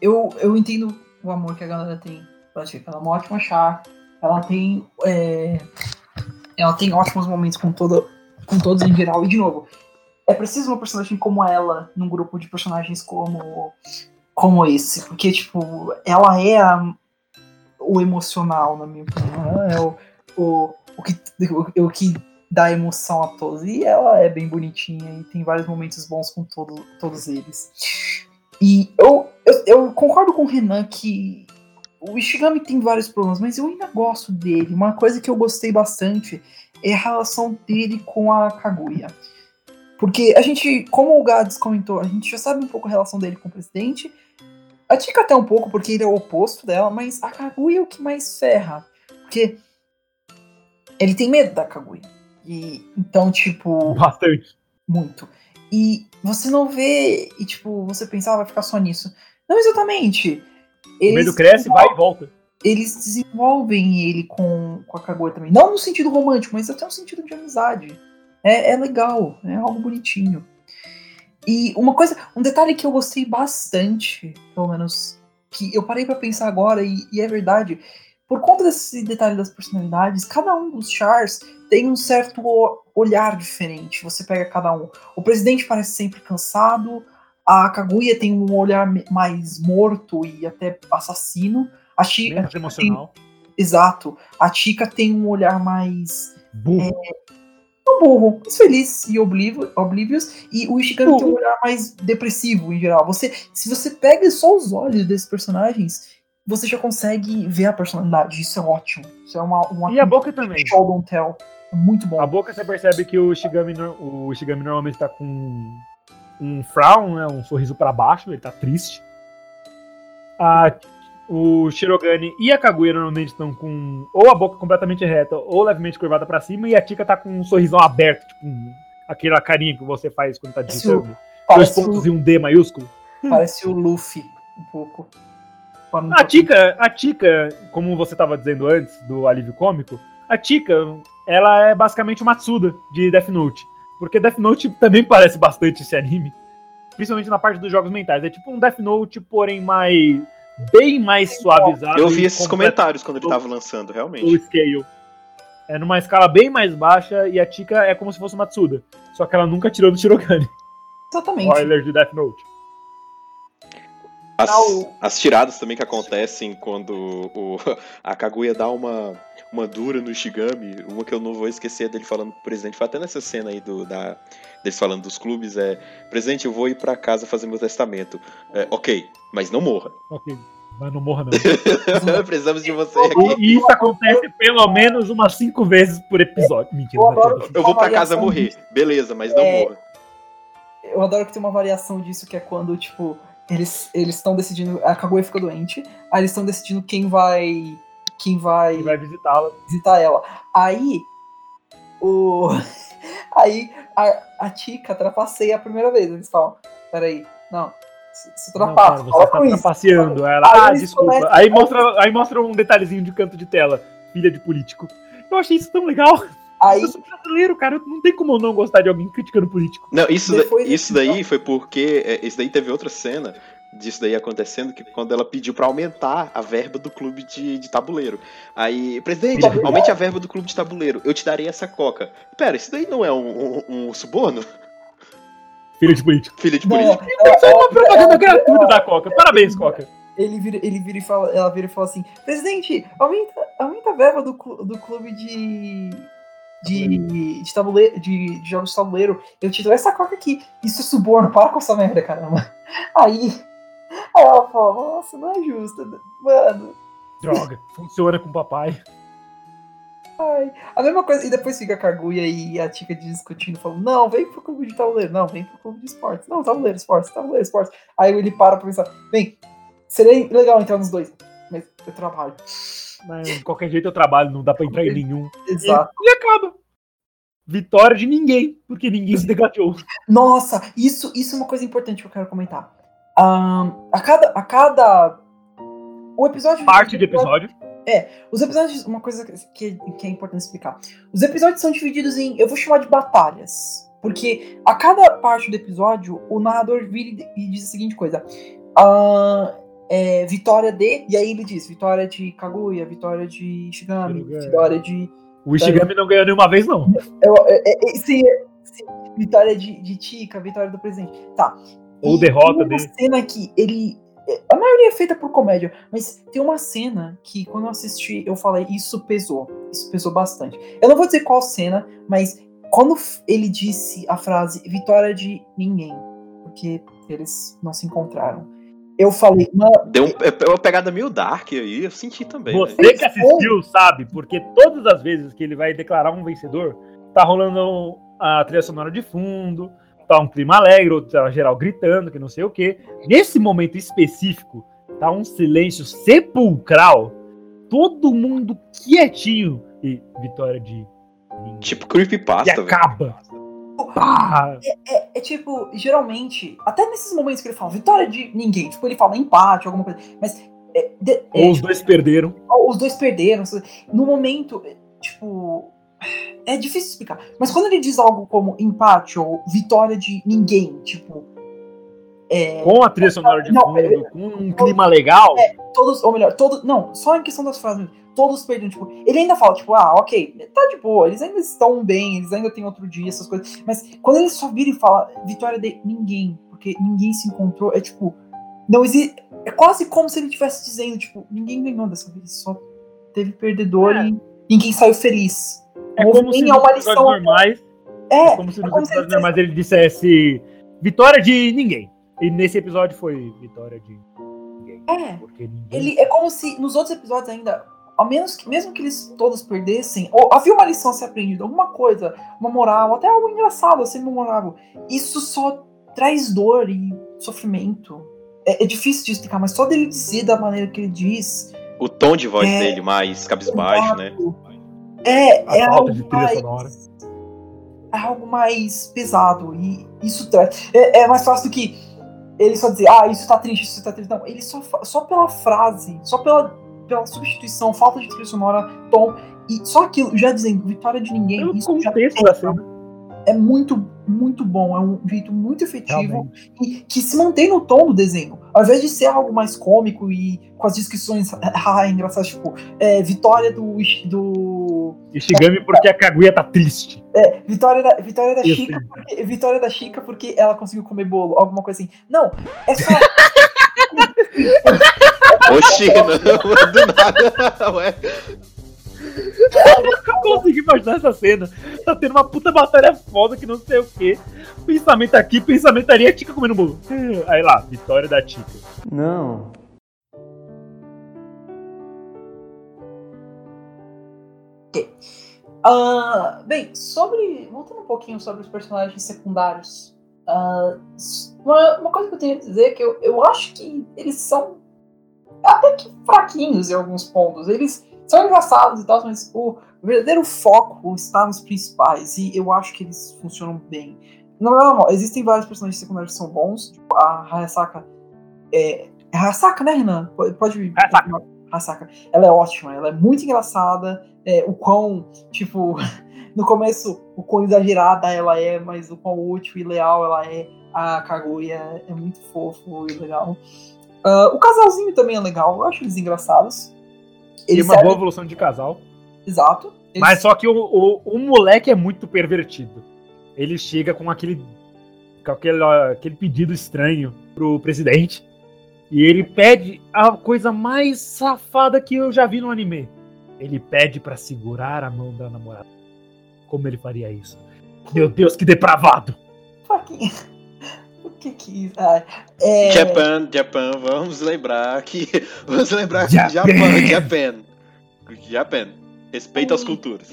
[SPEAKER 3] eu, eu entendo o amor que a galera tem pra Tika. Ela é uma ótima chá, ela tem. É, ela tem ótimos momentos com, todo, com todos em geral. E de novo, é preciso uma personagem como ela num grupo de personagens como, como esse. Porque, tipo, ela é a, o emocional, na minha opinião. É o, o, o, que, o, o que dá emoção a todos. E ela é bem bonitinha e tem vários momentos bons com todo, todos eles. E eu, eu, eu concordo com o Renan que o Ishigami tem vários problemas, mas eu ainda gosto dele. Uma coisa que eu gostei bastante é a relação dele com a Kaguya. Porque a gente, como o Gades comentou, a gente já sabe um pouco a relação dele com o presidente. A Tika até um pouco, porque ele é o oposto dela, mas a Kaguya é o que mais ferra. Porque ele tem medo da Kaguya. E então, tipo.
[SPEAKER 2] Bastante.
[SPEAKER 3] Muito. E você não vê, e tipo, você pensava, ah, vai ficar só nisso. Não exatamente.
[SPEAKER 2] O medo cresce, vai e volta.
[SPEAKER 3] Eles desenvolvem ele com, com a Kaguya também. Não no sentido romântico, mas até no sentido de amizade. É, é legal, é algo bonitinho. E uma coisa, um detalhe que eu gostei bastante, pelo menos, que eu parei para pensar agora, e, e, é verdade, por conta desse detalhe das personalidades, cada um dos chars tem um certo olhar diferente. Você pega cada um. O presidente parece sempre cansado, a Kaguya tem um olhar mais morto e até assassino. A Chica.
[SPEAKER 2] emocional.
[SPEAKER 3] Tem, exato. A Chica tem um olhar mais.
[SPEAKER 2] Burro. É,
[SPEAKER 3] um burro, mas feliz e oblivious. E o Ishigami tem um olhar mais depressivo em geral. Você, se você pega só os olhos desses personagens, você já consegue ver a personalidade. Isso é ótimo. Isso é uma, uma
[SPEAKER 2] e a boca também.
[SPEAKER 3] Show don't tell. É muito bom.
[SPEAKER 2] A boca você percebe que o Ishigami, o Ishigami normalmente tá com um frown, né, um sorriso para baixo, ele tá triste. A o Shirogane e a Kaguya normalmente estão com ou a boca completamente reta ou levemente curvada para cima, e a Tika tá com um sorrisão aberto, tipo um, aquela carinha que você faz quando tá digitando. Dois pontos o, e um D maiúsculo.
[SPEAKER 3] Parece o Luffy, um pouco.
[SPEAKER 2] A Tika, a Tika, como você tava dizendo antes do alívio cômico, a Tika, ela é basicamente o Matsuda de Death Note. Porque Death Note também parece bastante esse anime. Principalmente na parte dos jogos mentais. É tipo um Death Note, porém mais bem mais suavizado.
[SPEAKER 1] Eu vi esses comentários quando ele estava lançando, realmente.
[SPEAKER 2] O scale. É numa escala bem mais baixa e a Tika é como se fosse uma Matsuda. Só que ela nunca tirou do Shirogane.
[SPEAKER 3] Exatamente.
[SPEAKER 2] Spoiler de Death Note.
[SPEAKER 1] As, as, tiradas também que acontecem quando o, *laughs* a Kaguya dá uma, uma dura no Shigami, uma que eu não vou esquecer dele falando pro presidente, foi até nessa cena aí do, da, deles falando dos clubes, é Presidente, eu vou ir para casa fazer meu testamento. É, ok, mas não morra.
[SPEAKER 2] Ok, mas não morra não. *laughs*
[SPEAKER 1] Precisamos de você aqui.
[SPEAKER 2] E isso acontece pelo menos umas cinco vezes por episódio. Mentira.
[SPEAKER 1] Eu, adoro, eu vou para casa morrer, beleza, mas não é... morra.
[SPEAKER 3] Eu adoro que tem uma variação disso, que é quando, tipo, eles estão decidindo. A Kaguya fica doente, aí eles estão decidindo quem vai. Quem vai. Quem
[SPEAKER 2] vai visitá-la.
[SPEAKER 3] Visitar ela. Aí. O. *laughs* Aí a, a Tica trapaceia a primeira vez. Eles falam: peraí, não. Se.
[SPEAKER 2] Não, você tá trapaceando. Ela, aí ah, desculpa. Aí mostra, aí mostra um detalhezinho de canto de tela. Filha de político. Eu achei isso tão legal. Aí... Eu sou brasileiro, cara. Não tem como eu não gostar de alguém criticando político.
[SPEAKER 1] Não, isso, da, isso daí foi porque. É, isso daí teve outra cena disso daí acontecendo, que quando ela pediu para aumentar a verba do clube de, de tabuleiro. Aí, presidente, aumente a verba do clube de tabuleiro, eu te darei essa coca. Pera, isso daí não é um, um, um suborno?
[SPEAKER 2] Filho de político.
[SPEAKER 1] Filho de político.
[SPEAKER 2] Isso é uma propaganda gratuita da Coca. Parabéns, Coca.
[SPEAKER 3] Ele vira, ele vira e fala, ela vira e fala assim: Presidente, aumenta, aumenta a verba do, do clube de, de, de, tabuleiro, de, de, jogos de tabuleiro, eu te dou essa coca aqui. Isso é suborno, para com essa merda, caramba. Aí, aí ela fala, nossa, não é justo, mano.
[SPEAKER 2] Droga, funciona com o papai.
[SPEAKER 3] Ai, a mesma coisa, e depois fica a Kaguya e a Tika discutindo, falando, não, vem pro clube de tabuleiro, não, vem pro clube de esportes, não, tabuleiro, esportes, tabuleiro, esportes. Aí ele para pra pensar, vem, seria legal entrar nos dois, mas eu trabalho.
[SPEAKER 2] Mas de qualquer jeito eu trabalho, não dá pra entrar em nenhum.
[SPEAKER 3] Exato.
[SPEAKER 2] E, e acaba. Vitória de ninguém, porque ninguém se degateou.
[SPEAKER 3] Nossa, isso, isso é uma coisa importante que eu quero comentar. Um, a cada. A cada. O episódio.
[SPEAKER 2] Parte do episódio.
[SPEAKER 3] É, os episódios. Uma coisa que, que é importante explicar. Os episódios são divididos em. Eu vou chamar de batalhas. Porque a cada parte do episódio, o narrador vira e diz a seguinte coisa. Uh, é, vitória de. E aí ele diz: vitória de Kaguya, vitória de Ishigami, vitória de.
[SPEAKER 2] O Ishigami não ganhou nenhuma vez, não.
[SPEAKER 3] Eu, é, é, sim, sim, vitória de, de Tika, vitória do presidente. Tá.
[SPEAKER 2] Ou e derrota dele.
[SPEAKER 3] Tem uma cena que ele. A maioria é feita por comédia, mas tem uma cena que quando eu assisti, eu falei, isso pesou. Isso pesou bastante. Eu não vou dizer qual cena, mas quando ele disse a frase vitória de ninguém, porque eles não se encontraram eu falei,
[SPEAKER 1] mano. Deu um, é uma pegada meio dark aí, eu senti também.
[SPEAKER 2] Você né? que assistiu sabe, porque todas as vezes que ele vai declarar um vencedor, tá rolando a trilha sonora de fundo, tá um clima alegre, ou tá geral gritando, que não sei o quê. Nesse momento específico, tá um silêncio sepulcral, todo mundo quietinho. E vitória de
[SPEAKER 1] Tipo
[SPEAKER 2] E
[SPEAKER 1] creepypasta, velho.
[SPEAKER 2] acaba. Pá.
[SPEAKER 3] É, é tipo, geralmente, até nesses momentos que ele fala vitória de ninguém, tipo, ele fala empate, alguma coisa, mas é, de- é,
[SPEAKER 2] Ou os dois perderam.
[SPEAKER 3] os dois perderam. No momento, é, tipo. É difícil explicar. Mas quando ele diz algo como empate ou vitória de ninguém, tipo. É,
[SPEAKER 2] Com a trilha sonora de
[SPEAKER 3] Não,
[SPEAKER 2] fundo, com um clima legal.
[SPEAKER 3] todos, ou melhor, todos. Não, só em questão das frases, todos perderam. Tipo, ele ainda fala, tipo, ah, ok, tá de boa, eles ainda estão bem, eles ainda têm outro dia, essas coisas. Mas quando ele só vira e fala vitória de ninguém, porque ninguém se encontrou, é tipo. Não existe. É quase como se ele estivesse dizendo, tipo, ninguém ganhou dessa vez, só teve perdedor
[SPEAKER 2] É.
[SPEAKER 3] e ninguém saiu feliz.
[SPEAKER 2] É como se nos
[SPEAKER 3] uma lição.
[SPEAKER 2] normais,
[SPEAKER 3] É,
[SPEAKER 2] é como se
[SPEAKER 3] é
[SPEAKER 2] nos
[SPEAKER 3] como se
[SPEAKER 2] episódios
[SPEAKER 3] ele
[SPEAKER 2] normais ele dissesse vitória de ninguém. E nesse episódio foi vitória de ninguém.
[SPEAKER 3] é.
[SPEAKER 2] Porque ninguém.
[SPEAKER 3] Ele é como se nos outros episódios ainda, ao menos que mesmo que eles todos perdessem, ou havia uma lição a ser aprendida, alguma coisa, uma moral, até algo engraçado, assim, memorável. Isso só traz dor e sofrimento. É, é difícil de explicar, mas só dele dizer da maneira que ele diz.
[SPEAKER 1] O tom de voz
[SPEAKER 3] É.
[SPEAKER 1] dele mais cabisbaixo, né?
[SPEAKER 3] É,
[SPEAKER 2] A
[SPEAKER 3] é
[SPEAKER 2] falta
[SPEAKER 3] algo mais,
[SPEAKER 2] sonora.
[SPEAKER 3] é algo mais pesado e isso traz. É, é mais fácil do que ele só dizer, ah, isso tá triste, isso tá triste. Não, ele só, só pela frase, só pela, pela substituição, falta de trilha sonora, tom, e só aquilo, já dizendo, vitória de ninguém,
[SPEAKER 2] Pelo
[SPEAKER 3] isso já
[SPEAKER 2] da cena.
[SPEAKER 3] é muito, muito bom, é um jeito muito efetivo
[SPEAKER 2] Realmente.
[SPEAKER 3] e que se mantém no tom do desenho. Ao invés de ser algo mais cômico e com as descrições *laughs* ah, engraçadas, tipo, é, vitória do, do
[SPEAKER 2] Ishigami porque a Kaguya tá triste.
[SPEAKER 3] é, vitória da, vitória da
[SPEAKER 2] Isso.
[SPEAKER 3] Chica, porque, vitória da Chica porque ela conseguiu comer bolo, alguma coisa assim. Não, é só *laughs*
[SPEAKER 1] Oxi, *laughs* não, do nada. Ué.
[SPEAKER 2] Eu consigo imaginar essa cena. Tá tendo uma puta batalha foda que não sei o que. Pensamento aqui, pensamento ali, a Tika comendo bolo. *laughs* Aí lá, vitória da Tika.
[SPEAKER 4] Não.
[SPEAKER 3] Ah, bem, sobre. Voltando um pouquinho sobre os personagens secundários. ah, uma, uma coisa que eu tenho a dizer é que eu, eu acho que eles são até que fraquinhos em alguns pontos. Eles são engraçados e tal, mas o verdadeiro foco está nos principais. E eu acho que eles funcionam bem. Não, não, não. Existem vários personagens secundários que são bons. Tipo, a Hayasaka. É, é Hayasaka, né, Renan? Pode. pode
[SPEAKER 2] Hayasaka.
[SPEAKER 3] Hayasaka. Ela é ótima, ela é muito engraçada. É, o quão, tipo, *laughs* no começo, o quão exagerada ela é, mas o quão útil e leal ela é. A Kaguya é muito fofo e legal. Ah, o casalzinho também é legal, eu acho eles engraçados.
[SPEAKER 2] E
[SPEAKER 3] Eles
[SPEAKER 2] uma
[SPEAKER 3] servem-
[SPEAKER 2] boa evolução de casal.
[SPEAKER 3] Exato. Eles-
[SPEAKER 2] Mas só que o, o, o moleque é muito pervertido. Ele chega com aquele, com aquele, aquele pedido estranho pro presidente. E ele pede a coisa mais safada que eu já vi no anime. Ele pede pra segurar a mão da namorada. Como ele faria isso? Meu Deus, que depravado!
[SPEAKER 3] Fucking- que que. ah, é...
[SPEAKER 1] Japan, Japan, vamos lembrar que. *laughs* Vamos lembrar que
[SPEAKER 2] Japan.
[SPEAKER 1] Japan, Japan. Japan. Respeita as culturas.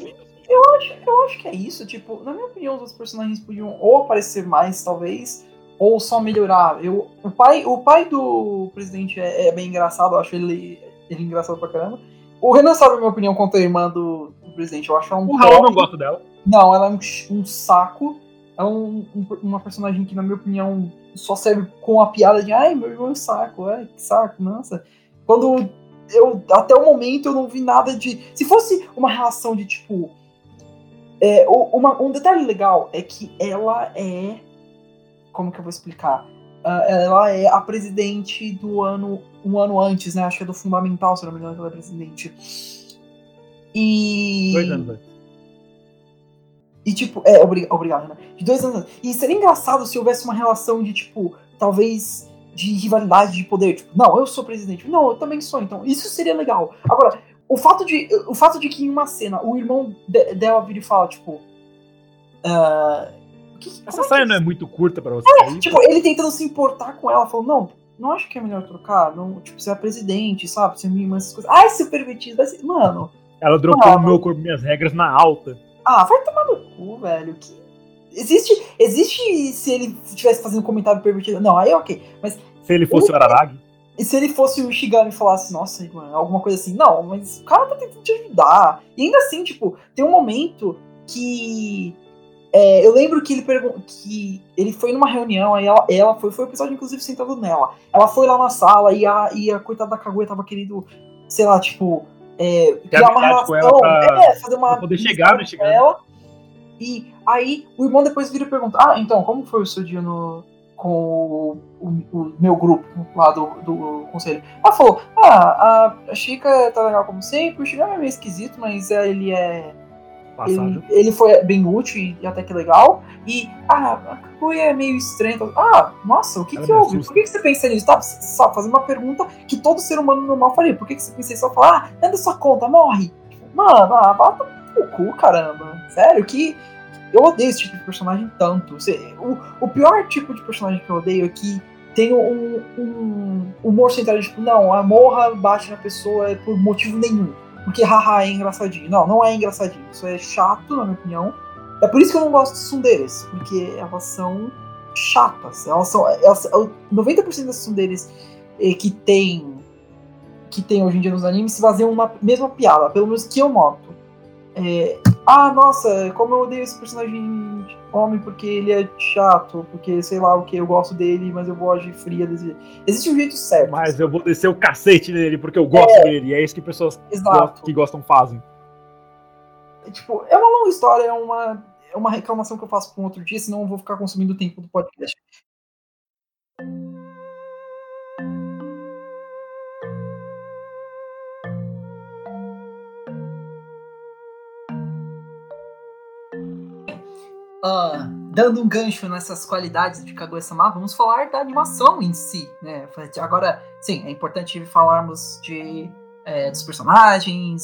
[SPEAKER 3] Eu acho que é isso, tipo, na minha opinião, os outros personagens podiam ou aparecer mais, talvez, ou só melhorar. Eu, o, pai, o pai do presidente é, é bem engraçado, eu acho ele, ele engraçado pra caramba. O Renan sabe a minha opinião quanto a irmã do, do presidente, eu acho ela um
[SPEAKER 2] O Raul não gosta dela.
[SPEAKER 3] Não, ela é um, um saco. É um, um- uma personagem que, na minha opinião, só serve com a piada de ai, meu irmão é um saco, ai, que saco, nossa. Quando eu, até o momento, eu não vi nada de. Se fosse uma relação de tipo. é, uma- um detalhe legal é que ela é. Como que eu vou explicar? Ah, ela é a presidente do ano. Um ano antes, né? Acho que é do Fundamental, se não me engano, ela é presidente. E.
[SPEAKER 2] Dois anos antes.
[SPEAKER 3] E tipo, é, obri- obrigado, né? De dois anos. E seria engraçado se houvesse uma relação de, tipo, talvez de rivalidade de poder. Tipo, não, eu sou presidente. Não, eu também sou, então. Isso seria legal. Agora, o fato de, o fato de que em uma cena o irmão de- dela vira e fala, tipo. o que-
[SPEAKER 2] Essa
[SPEAKER 3] é
[SPEAKER 2] saia não é muito curta pra você. sair?
[SPEAKER 3] Tipo, ele tentando se importar com ela, falou, não, não acho que é melhor trocar. Não, tipo, você é presidente, sabe? Você é minha irmã, essas coisas. Ai, vai ser- Mano.
[SPEAKER 2] Ela dropou o meu corpo, minhas regras na alta.
[SPEAKER 3] Ah, vai tomar no cu, velho. Que... Existe, existe se ele estivesse fazendo um comentário pervertido. Não, aí ok. Mas
[SPEAKER 2] Se ele fosse o Araragi.
[SPEAKER 3] e se ele fosse o Shigami e falasse, nossa, mano, alguma coisa assim. Não, mas o cara tá tentando te ajudar. E ainda assim, tipo, tem um momento que é, eu lembro que ele que ele foi numa reunião, aí ela, ela foi, foi o episódio inclusive sentado nela. Ela foi lá na sala e a, e a coitada da Kaguya tava querendo, sei lá, tipo, é, criar uma relação,
[SPEAKER 2] pra,
[SPEAKER 3] é, fazer uma
[SPEAKER 2] poder chegar, né, chegar.
[SPEAKER 3] ela. E aí o irmão depois vira e pergunta: Ah, então, como foi o seu dia no, com o, o, o meu grupo lá do, do conselho? Ela falou: Ah, a, a Chica tá legal como sempre, o Chica é meio esquisito, mas ele é ele, ele, foi bem útil e até que legal. E, ah, a Kaguya é meio estranha. Ah, nossa, o que que houve? Por que, que você pensa nisso? Tá, só fazer uma pergunta que todo ser humano normal faria. Por que, que você pensa só falar, ah, anda sua conta, morre? Mano, ah, bota o cu, caramba. Sério, que. Eu odeio esse tipo de personagem tanto. O, o pior tipo de personagem que eu odeio é que tem um, um humor centrado, tipo, não, a morra bate na pessoa por motivo nenhum porque haha é engraçadinho. Não, não é engraçadinho. Isso é chato, na minha opinião. É por isso que eu não gosto de sunderes, porque elas são chatas. Elas são. Elas, 90% das sunderes que tem que tem hoje em dia nos animes se baseiam na mesma piada, pelo menos que eu noto. É, ah, nossa, como eu odeio esse personagem homem porque ele é chato, porque sei lá o que, eu gosto dele, mas eu vou agir fria desse Existe um jeito certo.
[SPEAKER 2] Mas eu vou descer o cacete nele porque eu gosto é, dele, e é isso que pessoas que gostam fazem.
[SPEAKER 3] É, tipo, é uma longa história, é uma, é uma reclamação que eu faço para um outro dia, senão eu vou ficar consumindo o tempo do podcast. Uh, dando um gancho nessas qualidades de Kaguya-sama, vamos falar da animação em si, né? Agora, sim, é importante falarmos de, é, dos personagens,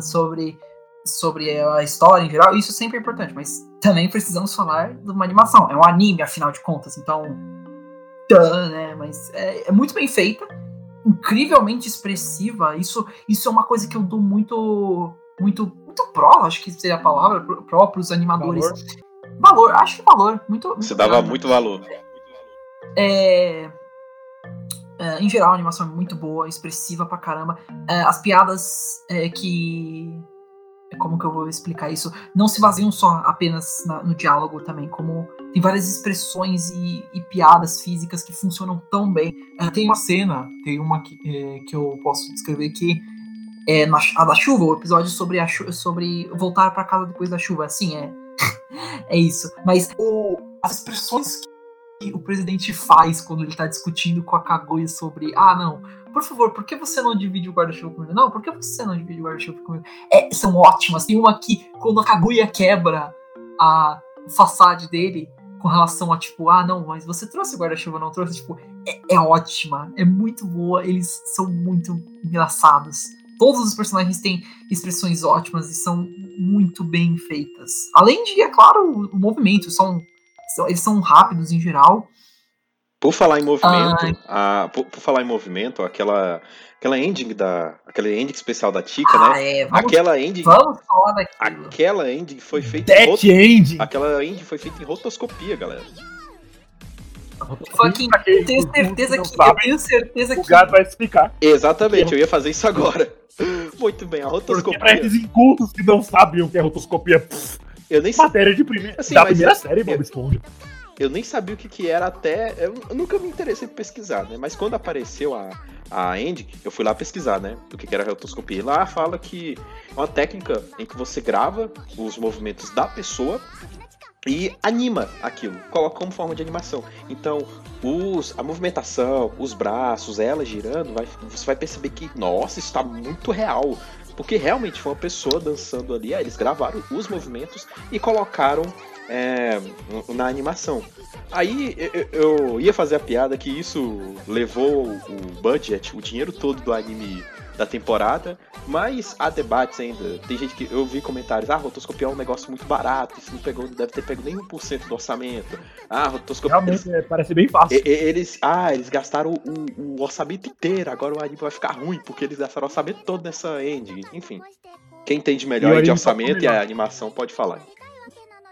[SPEAKER 3] sobre, sobre a história em geral, isso sempre é importante, mas também precisamos falar de uma animação. É um anime, afinal de contas, então. né? Mas é, é muito bem feita, incrivelmente expressiva. Isso, isso é uma coisa que eu dou muito. Muito, muito pró, acho que seria a palavra, pró para os animadores. Valor Valor, acho que valor. Muito, muito
[SPEAKER 1] Você dava muito valor.
[SPEAKER 3] É, é, em geral, a animação é muito boa, expressiva pra caramba. É, as piadas é, que. Como que eu vou explicar isso? Não se baseiam só apenas na, no diálogo também, como tem várias expressões e, e piadas físicas que funcionam tão bem. É, tem uma cena, tem uma que, é, que eu posso descrever que é na, a da chuva, o episódio sobre, a, sobre voltar para casa depois da chuva. Assim, é é isso. Mas o, as expressões que o presidente faz quando ele tá discutindo com a Kaguya sobre, ah, não, por favor, por que você não divide o guarda-chuva comigo? Não, por que você não divide o guarda-chuva comigo? É, são ótimas. Tem uma que, quando a Kaguya quebra a façade dele, com relação a, tipo, ah, não, mas você trouxe o guarda-chuva, não trouxe? Tipo, é, é ótima, é muito boa, eles são muito engraçados todos os personagens têm expressões ótimas e são muito bem feitas. Além de, é claro, o, o movimento, são, são, eles são rápidos em geral.
[SPEAKER 1] Por falar em movimento, ah, a, por, por, falar em movimento, aquela aquela ending da aquela ending especial da Tika, ah, né? É, vamos, aquela ending
[SPEAKER 3] Vamos falar daquilo.
[SPEAKER 1] Aquela ending foi feita
[SPEAKER 2] em rot... ending.
[SPEAKER 1] Aquela ending foi feita em rotoscopia, galera.
[SPEAKER 3] Fucking, eu tenho certeza que eu tenho certeza que
[SPEAKER 2] o gato vai explicar.
[SPEAKER 1] Exatamente, eu ia fazer isso agora. *laughs* Muito bem, a rotoscopia.
[SPEAKER 2] Porque pra esses incultos que não sabem o que é rotoscopia, pff, eu nem matéria de primeira, assim, da primeira série, Bob Esponja.
[SPEAKER 1] Eu nem sabia o que, que era até. Eu, nunca me interessei por pesquisar, né? Mas quando apareceu a, a Andy, eu fui lá pesquisar, né? Do que, que era rotoscopia. E lá fala que é uma técnica em que você grava os movimentos da pessoa e anima aquilo, coloca como forma de animação. Então, os, a movimentação, os braços, ela girando, vai, você vai perceber que, nossa, isso está muito real. Porque realmente foi uma pessoa dançando ali, aí eles gravaram os movimentos e colocaram é, na animação. Aí eu, eu, ia fazer a piada que isso levou o budget, o dinheiro todo do anime da temporada, mas há debates ainda. Tem gente que eu vi comentários: ah, rotoscopia é um negócio muito barato, isso não pegou, não deve ter pego nem 1% do orçamento. Ah, rotoscopia.
[SPEAKER 2] Realmente eles, é, parece bem fácil.
[SPEAKER 1] Eles, ah, eles gastaram o, o, orçamento inteiro, agora o anime vai ficar ruim, porque eles gastaram o orçamento todo nessa ending. Enfim. Quem entende melhor de orçamento e a animação pode falar.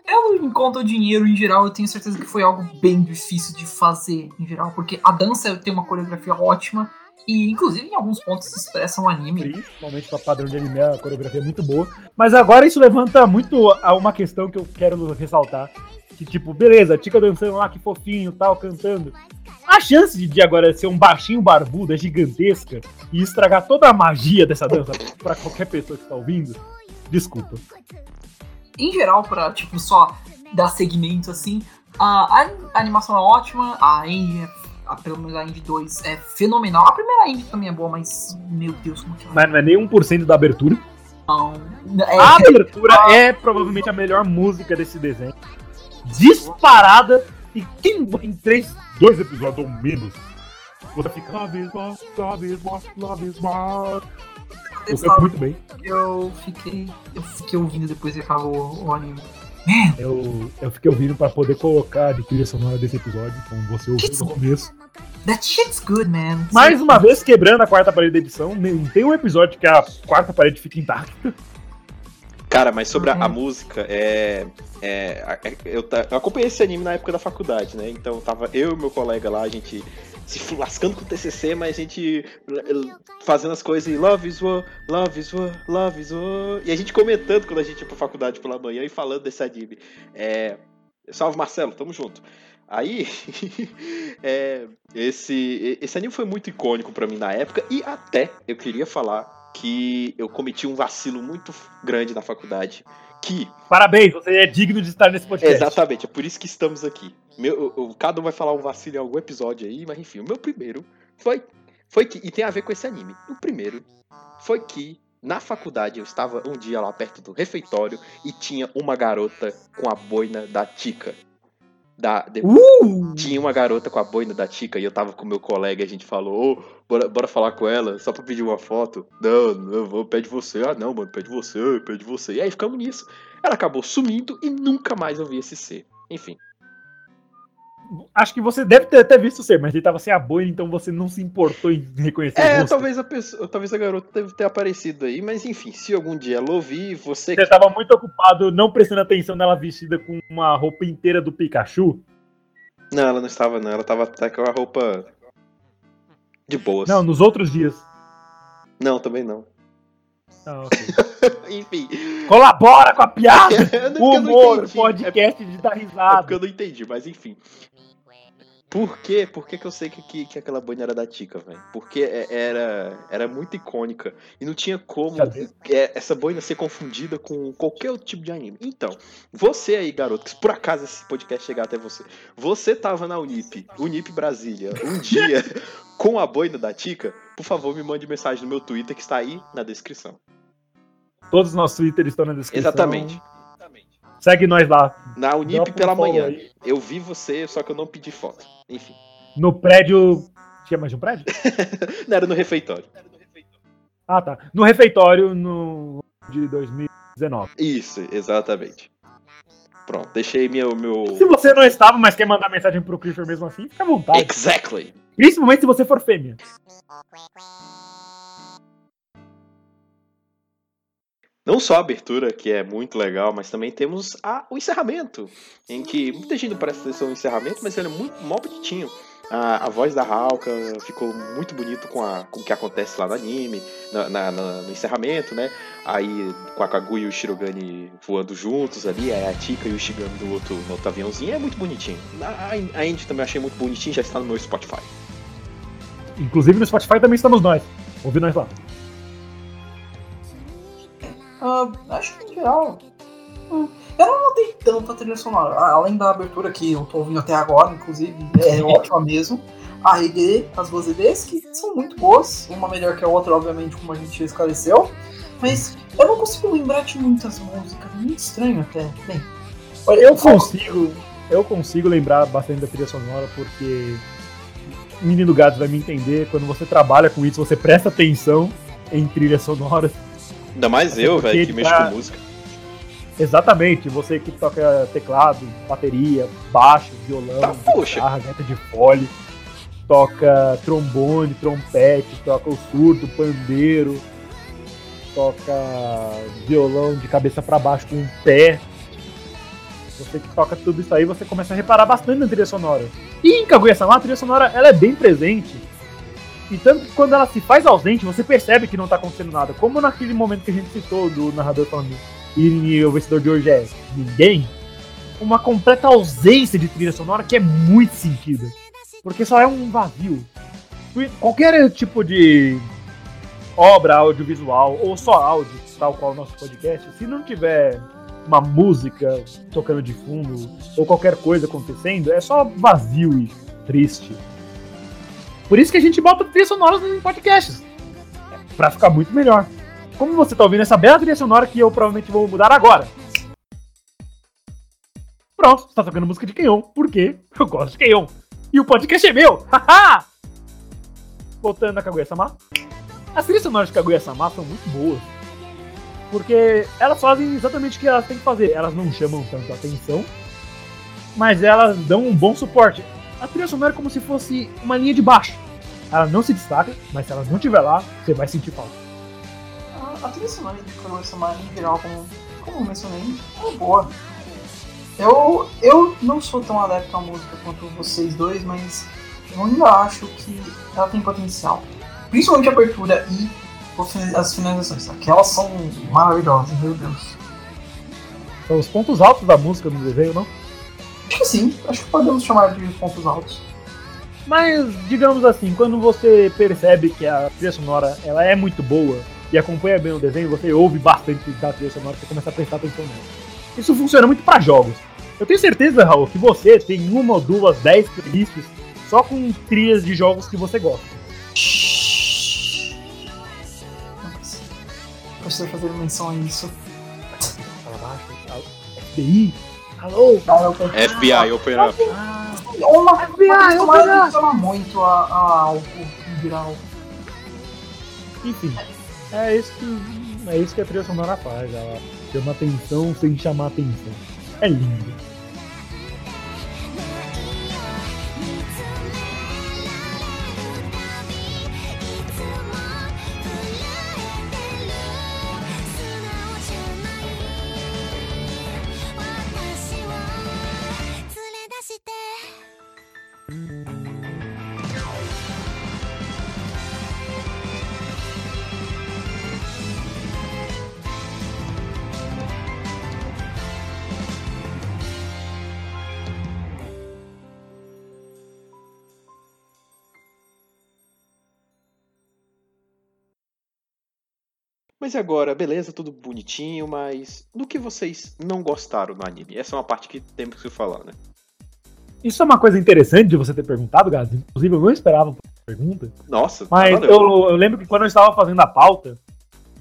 [SPEAKER 3] Eu, enquanto o dinheiro em geral, eu tenho certeza que foi algo bem difícil de fazer em geral, porque a dança tem uma coreografia ótima E, inclusive, em alguns pontos expressam o anime.
[SPEAKER 2] Principalmente para padrão de anime, a coreografia é muito boa. Mas agora isso levanta muito a uma questão que eu quero ressaltar. Que, tipo, beleza, a Tika dançando lá, que fofinho, tal, cantando. A chance de agora ser um baixinho barbudo é gigantesca e estragar toda a magia dessa dança para qualquer pessoa que está ouvindo. Desculpa.
[SPEAKER 3] Em geral, pra, tipo, só dar segmento assim, a, a animação é ótima, a Andy é a, pelo menos a Indy 2 é fenomenal. A primeira Indy também é boa, mas meu Deus, como que ela
[SPEAKER 2] Mas não é nem 1% da abertura.
[SPEAKER 3] não. É,
[SPEAKER 2] A abertura *laughs* é provavelmente a melhor música desse desenho. Disparada. E quem em três, dois episódios ou menos, você fica Love is what, love is what, love is. Você é muito bem.
[SPEAKER 3] eu fiquei. Eu fiquei ouvindo depois que acabou o, o
[SPEAKER 2] Eu, eu fiquei ouvindo pra poder colocar de trilha sonora desse episódio, como você ouviu no começo.
[SPEAKER 3] That shit's good, man.
[SPEAKER 2] Mais uma vez, quebrando a quarta parede da edição, nem- tem um episódio que a quarta parede fica intacta.
[SPEAKER 1] Cara, mas sobre a, a
[SPEAKER 3] Uhum.
[SPEAKER 1] música, é, é, é- eu, eu acompanhei esse anime na época da faculdade, né? Então tava eu e meu colega lá, a gente se lascando com o TCC, mas a gente fazendo as coisas e love is war, love is war, love is war. E a gente comentando quando a gente ia pra faculdade pela manhã e falando desse anime. É, salve Marcelo, tamo junto. Aí, *laughs* é, esse, esse anime foi muito icônico pra mim na época e até eu queria falar que eu cometi um vacilo muito grande na faculdade. Que,
[SPEAKER 2] Parabéns, você é digno de estar nesse podcast.
[SPEAKER 1] exatamente, é por isso que estamos aqui. Meu, eu- cada um vai falar um vacilo em algum episódio aí, mas enfim, o meu primeiro foi, foi que, e tem a ver com esse anime. O primeiro foi que na faculdade eu estava um dia lá perto do refeitório e tinha uma garota com a boina da Tica. Da, de-
[SPEAKER 2] Uh!
[SPEAKER 1] tinha uma garota com a boina da Tica e eu tava com meu colega e a gente falou, ô, bora, bora falar com ela, só pra pedir uma foto. Não, não, vou, pede você. Ah, não, mano, pede você, pede você. E aí ficamos nisso. Ela acabou sumindo e nunca mais eu vi esse ser. Enfim.
[SPEAKER 2] Acho que você deve ter até visto ser, mas ele tava sem a boina, então você não se importou em reconhecer
[SPEAKER 1] É, talvez a pessoa, talvez a garota deve ter aparecido aí, mas enfim, se algum dia ela ouvir, você
[SPEAKER 2] Você tava muito ocupado não prestando atenção nela vestida com uma roupa inteira do Pikachu.
[SPEAKER 1] Não, ela não estava, não. Ela tava até com a roupa de boas.
[SPEAKER 2] Não, nos outros dias.
[SPEAKER 1] Não, também não.
[SPEAKER 2] Ah, *laughs* ok.
[SPEAKER 1] Enfim.
[SPEAKER 2] Colabora com a piada! *laughs*
[SPEAKER 1] É
[SPEAKER 2] Humor,
[SPEAKER 1] entendi.
[SPEAKER 2] podcast de dar
[SPEAKER 1] É, é
[SPEAKER 2] risada.
[SPEAKER 1] porque eu não entendi, mas enfim. Por quê? Por que, que eu sei que, que, que aquela boina era da Tica, velho? Porque é- era, era muito icônica. E não tinha como é, essa boina ser confundida com qualquer outro tipo de anime. Então, você aí, garoto, que se por acaso esse podcast chegar até você, você tava na Unip, Unip Brasília, um *laughs* dia com a boina da Tica, por favor, me mande mensagem no meu Twitter que está aí na descrição.
[SPEAKER 2] Todos os nossos Twitter estão na descrição.
[SPEAKER 1] Exatamente.
[SPEAKER 2] Segue nós lá.
[SPEAKER 1] Na Unip pela manhã.
[SPEAKER 2] aí.
[SPEAKER 1] Eu vi você, só que eu não pedi foto. Enfim.
[SPEAKER 2] No prédio. Tinha mais de um prédio? *laughs*
[SPEAKER 1] Não era no refeitório.
[SPEAKER 2] Ah, tá. No refeitório no de 2019.
[SPEAKER 1] Isso, exatamente. Pronto, deixei meu. meu...
[SPEAKER 2] Se você não estava, mas quer mandar mensagem pro Clifford mesmo assim, fica à vontade.
[SPEAKER 1] Exactly!
[SPEAKER 2] Principalmente se você for fêmea.
[SPEAKER 1] Não só a abertura, que é muito legal, mas também temos a- o encerramento. Em que muita gente não parece ser um encerramento, mas ele é muito mó bonitinho. A, a voz da Hauka ficou muito bonito com, a, com o que acontece lá no anime, na- na- na- no encerramento, né? Aí com a Kaguya e o Shirogane voando juntos ali, a Tika e o Shigami do outro, no outro aviãozinho, é muito bonitinho. A, a também achei muito bonitinho, já está no meu Spotify.
[SPEAKER 2] Inclusive no Spotify também estamos nós. Ouve nós lá.
[SPEAKER 3] Ah, acho que em geral. hum, Eu não notei tanto a trilha sonora. A- Além da abertura que eu tô ouvindo até agora, inclusive, é ótima mesmo. A ED, as duas EDs, que são muito boas. Uma melhor que a outra, obviamente, como a gente esclareceu. Mas eu não consigo lembrar de muitas músicas. É muito estranho até. Bem,
[SPEAKER 2] Eu consigo, eu consigo lembrar bastante da trilha sonora porque o Menino Gato vai me entender. Quando você trabalha com isso, você presta atenção em trilha sonora.
[SPEAKER 1] Ainda mais
[SPEAKER 2] Até
[SPEAKER 1] eu, velho, que mexo
[SPEAKER 2] tá-
[SPEAKER 1] com música.
[SPEAKER 2] Exatamente, você que toca teclado, bateria, baixo, violão,
[SPEAKER 1] Tá,
[SPEAKER 2] guitarra, gaita de fole, toca trombone, trompete, toca o surdo, pandeiro, toca violão de cabeça para baixo com um pé. Você que toca tudo isso aí, você começa a reparar bastante na trilha sonora. E em Kaguya-sama, a trilha sonora ela é bem presente. E tanto que quando ela se faz ausente, você percebe que não tá acontecendo nada. Como naquele momento que a gente citou do narrador falando e o vencedor de hoje é ninguém. Uma completa ausência de trilha sonora que é muito sentida. Porque só é um vazio. Qualquer tipo de obra audiovisual ou só áudio, tal qual o nosso podcast, se não tiver uma música tocando de fundo ou qualquer coisa acontecendo, é só vazio e triste. Por isso que a gente bota trilhas sonoras em podcasts. Pra ficar muito melhor. Como você tá ouvindo essa bela trilha sonora que eu provavelmente vou mudar agora. Pronto, está tocando música de Kenyon. Por quê? Eu gosto de Kenyon. E o podcast é meu! Haha! Voltando a Kaguya-sama. As trilhas sonoras de Kaguya-sama são muito boas. Porque elas fazem exatamente o que elas têm que fazer. Elas não chamam tanto atenção, mas elas dão um bom suporte. A trilha sonora é como se fosse uma linha de baixo. Ela não se destaca, mas se ela não estiver lá, você vai sentir falta.
[SPEAKER 3] A, trilha sonora de Kaguya-sama em geral, como, como mencionei, é boa. Eu, eu não sou tão adepto à música quanto vocês dois, mas eu ainda acho que ela tem potencial. Principalmente a abertura e as finalizações. Aquelas são maravilhosas, meu Deus.
[SPEAKER 2] São os pontos altos da música no desenho, não?
[SPEAKER 3] Acho que sim, acho que podemos chamar de pontos altos.
[SPEAKER 2] Mas, digamos assim, quando você percebe que a trilha sonora ela é muito boa e acompanha bem o desenho, você ouve bastante da trilha sonora e começa a prestar atenção nela. Isso funciona muito para jogos. Eu tenho certeza, Raul, que você tem uma ou duas, dez playlists só com trilhas de jogos que você gosta.
[SPEAKER 3] Precisa fazer menção a isso.
[SPEAKER 2] FBI. Alô?
[SPEAKER 1] FBI, open up.
[SPEAKER 3] Ah, uma, FBI, open up. muito a, a álcool em geral.
[SPEAKER 2] Enfim, é isso que, é isso que a trilha sonora faz. Ela chama atenção sem chamar atenção. É lindo.
[SPEAKER 1] Mas agora, beleza, tudo bonitinho, mas do que vocês não gostaram no anime? Essa é uma parte que temos que falar, né?
[SPEAKER 2] Isso é uma coisa interessante de você ter perguntado, Gado. Inclusive, eu não esperava a pergunta.
[SPEAKER 1] Nossa,
[SPEAKER 2] mas eu, eu, lembro que quando eu estava fazendo a pauta,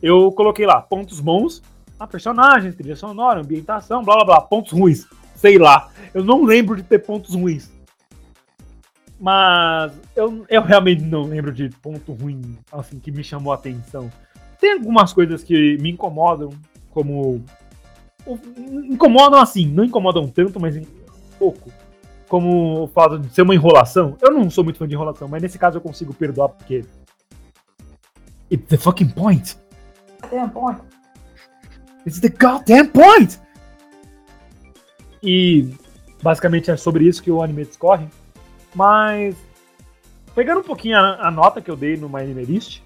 [SPEAKER 2] eu coloquei lá pontos bons, a personagens, trilha sonora, ambientação, blá blá blá, pontos ruins. Sei lá. Eu não lembro de ter pontos ruins. Mas eu, eu realmente não lembro de ponto ruim, assim, que me chamou a atenção. Tem algumas coisas que me incomodam, como. Incomodam assim, não incomodam tanto, mas um pouco. Como o fato de ser uma enrolação. Eu não sou muito fã de enrolação, mas nesse caso eu consigo perdoar porque. It's the fucking point!
[SPEAKER 3] Goddamn point!
[SPEAKER 2] It's the goddamn point! E basicamente é sobre isso que o anime discorre. Mas. Pegando um pouquinho a, a nota que eu dei no My Anime List,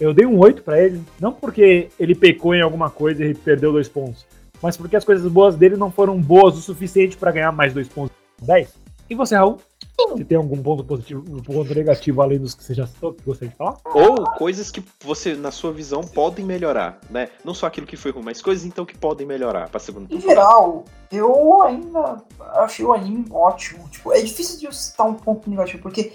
[SPEAKER 2] eu dei um 8 para ele, não porque ele pecou em alguma coisa e perdeu dois pontos, mas porque as coisas boas dele não foram boas o suficiente para ganhar mais dois pontos. 10. E você, Raul? Você tem algum ponto positivo, um ponto negativo além dos que você já citou, que gostaria de falar?
[SPEAKER 1] Ou coisas que você, na sua visão, podem melhorar, né? Não só aquilo que foi ruim, mas coisas então que podem melhorar pra segunda
[SPEAKER 3] temporada. Em geral, eu ainda achei o anime ótimo. Tipo, é difícil de eu citar um ponto negativo, porque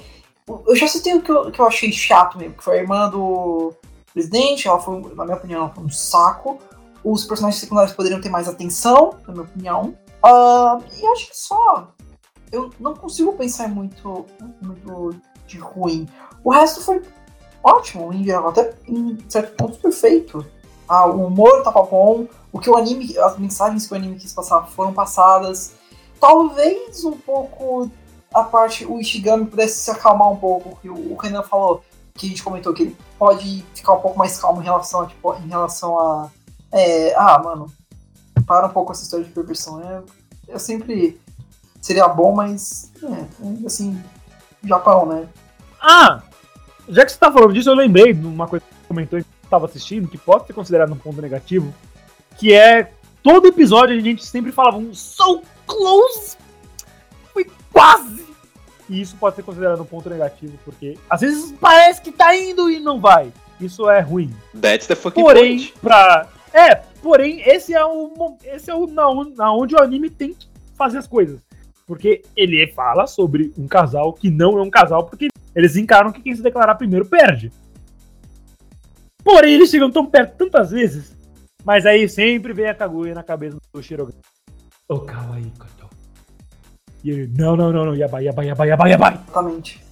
[SPEAKER 3] eu já citei o que eu, que eu achei chato mesmo, que foi a irmã do presidente, ela foi, na minha opinião, foi um saco. Os personagens secundários poderiam ter mais atenção, na minha opinião. Uh, e acho que só. Eu não consigo pensar muito, muito de ruim. O resto foi ótimo, em geral, até em certo ponto perfeito. Ah, o humor tava bom, o que o anime, as mensagens que o anime quis passar foram passadas. Talvez um pouco a parte, o Ishigami pudesse se acalmar um pouco, que o Renan falou, que a gente comentou que ele pode ficar um pouco mais calmo em relação a, tipo, em relação a. É, ah, mano, para um pouco essa história de perversão. É, eu sempre. Seria bom, mas. É, assim. Japão, né?
[SPEAKER 2] Ah! já que você tá falando disso, eu lembrei de uma coisa que você comentou que estava assistindo, que pode ser considerado um ponto negativo, que é todo episódio a gente sempre falava um so close, foi quase. E isso pode ser considerado um ponto negativo, porque às vezes parece que tá indo e não vai. Isso é ruim.
[SPEAKER 1] That's the fucking
[SPEAKER 2] Porém,
[SPEAKER 1] point.
[SPEAKER 2] pra. É, porém, esse é o. Esse é o na, on- na onde o anime tem que fazer as coisas. Porque ele fala sobre um casal que não é um casal, porque eles encaram que quem se declarar primeiro perde. Porém, eles chegam tão perto tantas vezes. Mas aí sempre vem a Kaguya na cabeça do Shiroga. Oh, kawaii, koto. E ele, não, não, não, não, yabai, yabai, yabai, yabai, yabai.
[SPEAKER 3] Exatamente.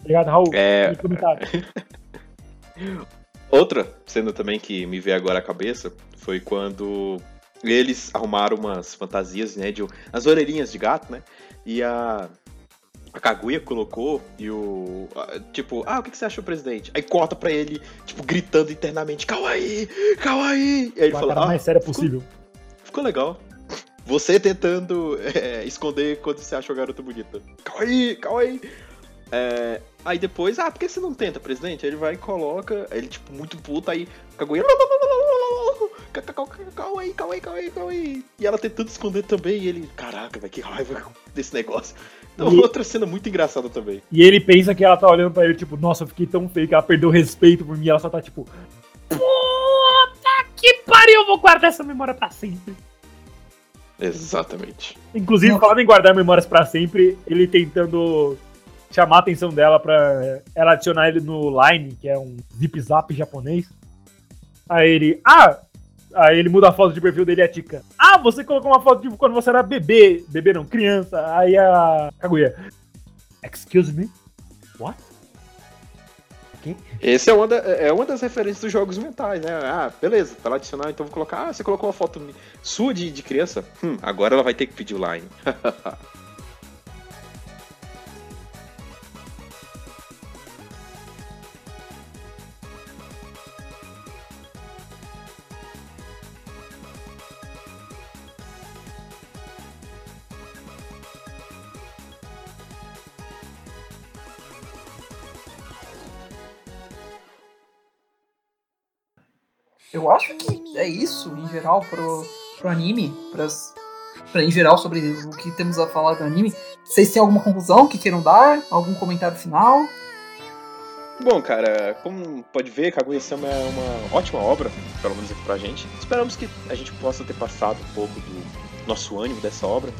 [SPEAKER 2] Obrigado, Raul.
[SPEAKER 1] É,
[SPEAKER 2] pelo comentário. *laughs*
[SPEAKER 1] Outra cena também que me veio agora à cabeça foi quando eles arrumaram umas fantasias, né, de as orelhinhas de gato, né? E a a Kaguya colocou e o tipo, ah, o que você achou, presidente? Aí corta pra ele, tipo, gritando internamente, Kawaii, Kawaii. E aí ele fala, ah,
[SPEAKER 2] mais séria
[SPEAKER 1] ficou-
[SPEAKER 2] possível.
[SPEAKER 1] ficou legal. Você tentando é, esconder quando você acha o garoto bonita. Kawaii, kawaii. É, aí depois, ah, por que você não tenta, presidente? Aí ele vai e coloca, aí ele, tipo, muito puto, aí Kaguya. Kawaii, kawaii, kawaii, kawaii. E ela tentando esconder também, e ele, caraca, vai que raiva desse negócio. Então,
[SPEAKER 2] E-
[SPEAKER 1] outra cena muito engraçada também.
[SPEAKER 2] E ele pensa que ela tá olhando pra ele, tipo, nossa, eu fiquei tão feio que ela perdeu o respeito por mim. Ela só tá tipo, puta que pariu, eu vou guardar essa memória pra sempre.
[SPEAKER 1] Exatamente.
[SPEAKER 2] Inclusive,
[SPEAKER 3] Nossa.
[SPEAKER 2] falando em guardar memórias pra sempre, ele tentando chamar a atenção dela pra ela adicionar ele no Line, que é um zip zap japonês. Aí ele, ah! Aí ele muda a foto de perfil dele e a Tika. Ah, você colocou uma foto de quando você era bebê. Bebê não, criança. Aí a Kaguya. Excuse me? What?
[SPEAKER 1] Esse é uma, da- é uma das referências dos jogos mentais, né? Ah, beleza, tá lá adicionar, então vou colocar. Ah, você colocou uma foto sua de, de criança? Hum, agora ela vai ter que pedir o line. *laughs*
[SPEAKER 3] Eu acho que é isso, em geral, pro, pro anime, pras, pra, em geral, sobre o que temos a falar do anime. Vocês têm alguma conclusão que queiram dar? Algum comentário final?
[SPEAKER 1] Bom, cara, como pode ver, Kaguya-sama é uma ótima obra, pelo menos aqui pra gente. Esperamos que a gente possa ter passado um pouco do nosso ânimo dessa obra.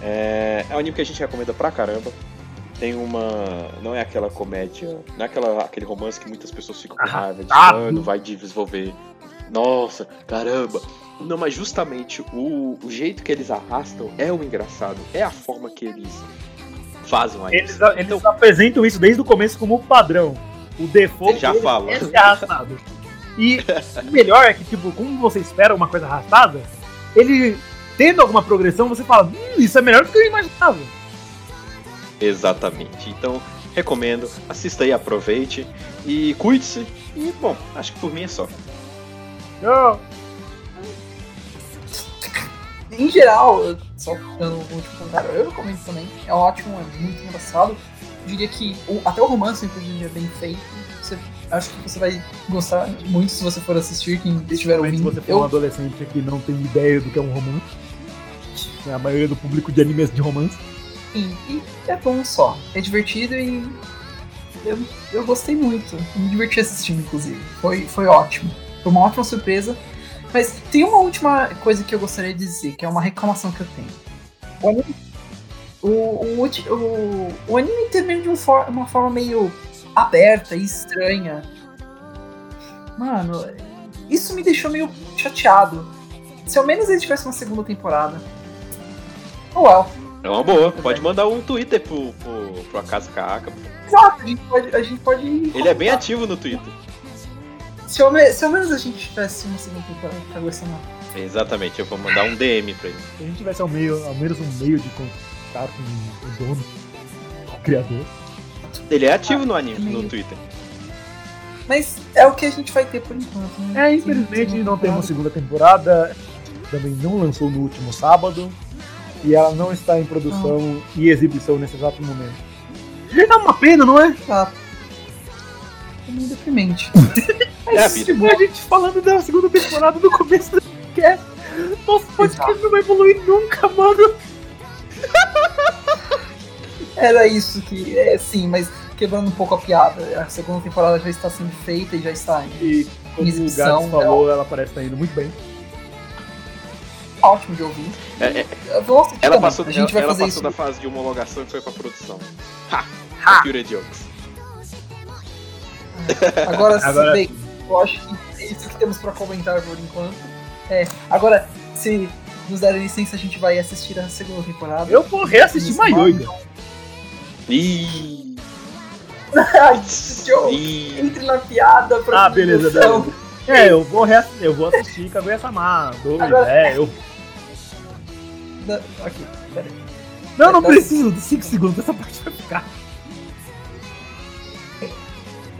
[SPEAKER 1] É, é um anime que a gente recomenda pra caramba. Tem uma. Não é aquela comédia. Não é aquela, aquele romance que muitas pessoas ficam com raiva de
[SPEAKER 2] Arrastado.
[SPEAKER 1] quando vai desenvolver. Nossa, caramba! Não, mas justamente o, o jeito que eles arrastam é o engraçado. É a forma que eles fazem anime.
[SPEAKER 2] Eles, eles apresentam isso desde o começo como padrão. O default
[SPEAKER 1] já fala.
[SPEAKER 2] é ser arrastado. E o melhor é que, tipo, como você espera uma coisa arrastada, ele tendo alguma progressão, você fala, hum, isso é melhor do que eu imaginava.
[SPEAKER 1] Exatamente. Então, recomendo, assista aí, aproveite e cuide-se. E, bom, acho que por mim é só.
[SPEAKER 2] Eu-
[SPEAKER 3] Em geral, eu- só dando um último comentário, eu recomendo também. É ótimo, é muito engraçado. Eu diria que o- até o romance, inclusive, é bem feito. Você- acho que você vai gostar muito se você for assistir, quem estiver
[SPEAKER 2] Principalmente se
[SPEAKER 3] ouvindo.
[SPEAKER 2] você for um
[SPEAKER 3] Eu,
[SPEAKER 2] adolescente que não tem ideia do que é um romance. É a maioria do público de animes de romance.
[SPEAKER 3] sim, e é bom só. É divertido e eu, eu gostei muito. Me diverti assistindo, inclusive. Foi, foi ótimo. Foi uma ótima surpresa. Mas tem uma última coisa que eu gostaria de dizer, que é uma reclamação que eu tenho. O anime, o, o, o, anime termina de um for- uma forma meio aberta e estranha. Mano, isso me deixou meio chateado. Se ao menos ele tivesse uma segunda temporada. Oh, well.
[SPEAKER 1] É uma boa. Pode mandar um Twitter pro, pro, pro Acaso Caca.
[SPEAKER 3] Exato, a gente pode. A gente pode
[SPEAKER 1] Ele é bem ativo no Twitter.
[SPEAKER 3] Se ao, me- se ao menos a gente tivesse uma segunda temporada pra gostar
[SPEAKER 1] Exatamente, eu vou mandar um DM pra ele.
[SPEAKER 2] Se a gente tivesse ao, meio, ao menos um meio de contato com o dono, com o criador.
[SPEAKER 1] Ele é ativo no anime,
[SPEAKER 3] meio-
[SPEAKER 1] no Twitter.
[SPEAKER 3] Mas é o que a gente vai ter por enquanto. né?
[SPEAKER 2] É, infelizmente não temos segunda temporada. Também não lançou no último sábado. E ela não está em produção e exibição nesse exato momento. É uma pena, não é?
[SPEAKER 3] Tá. meio deprimente. *laughs*
[SPEAKER 1] É a vida.
[SPEAKER 2] Tipo, a gente falando da segunda temporada do começo do podcast. Nosso podcast não vai evoluir nunca, mano.
[SPEAKER 3] Era isso que. É, sim, mas quebrando um pouco a piada. A segunda temporada já está sendo feita e já está indo.
[SPEAKER 2] E como o
[SPEAKER 3] Exibição,
[SPEAKER 2] Gats falou, ela parece estar indo muito bem.
[SPEAKER 3] Ótimo de ouvir.
[SPEAKER 1] É, é,
[SPEAKER 3] assistir
[SPEAKER 1] ela
[SPEAKER 3] também.
[SPEAKER 1] passou,
[SPEAKER 3] a gente vai
[SPEAKER 1] ela
[SPEAKER 3] fazer
[SPEAKER 1] passou
[SPEAKER 3] isso.
[SPEAKER 1] da fase de homologação e foi pra produção. Ha!
[SPEAKER 3] Ha!
[SPEAKER 1] Pure Jokes.
[SPEAKER 3] Agora, sim,
[SPEAKER 2] Agora-
[SPEAKER 3] bem, eu acho que é isso que temos pra comentar por enquanto. É, agora, se nos derem licença, a gente vai assistir a segunda temporada.
[SPEAKER 2] Eu vou reassistir Maioiga.
[SPEAKER 1] Ih! *laughs*
[SPEAKER 3] Ai, Joe,
[SPEAKER 1] Ih!
[SPEAKER 3] entre na piada pra
[SPEAKER 2] Ah, beleza, beleza. É, eu vou, reass... eu vou assistir Kaguya-sama 2,
[SPEAKER 3] Agora-
[SPEAKER 2] é, eu...
[SPEAKER 3] Peraí.
[SPEAKER 2] Não, não
[SPEAKER 3] Tá-
[SPEAKER 2] preciso de 5 segundos, essa parte vai ficar.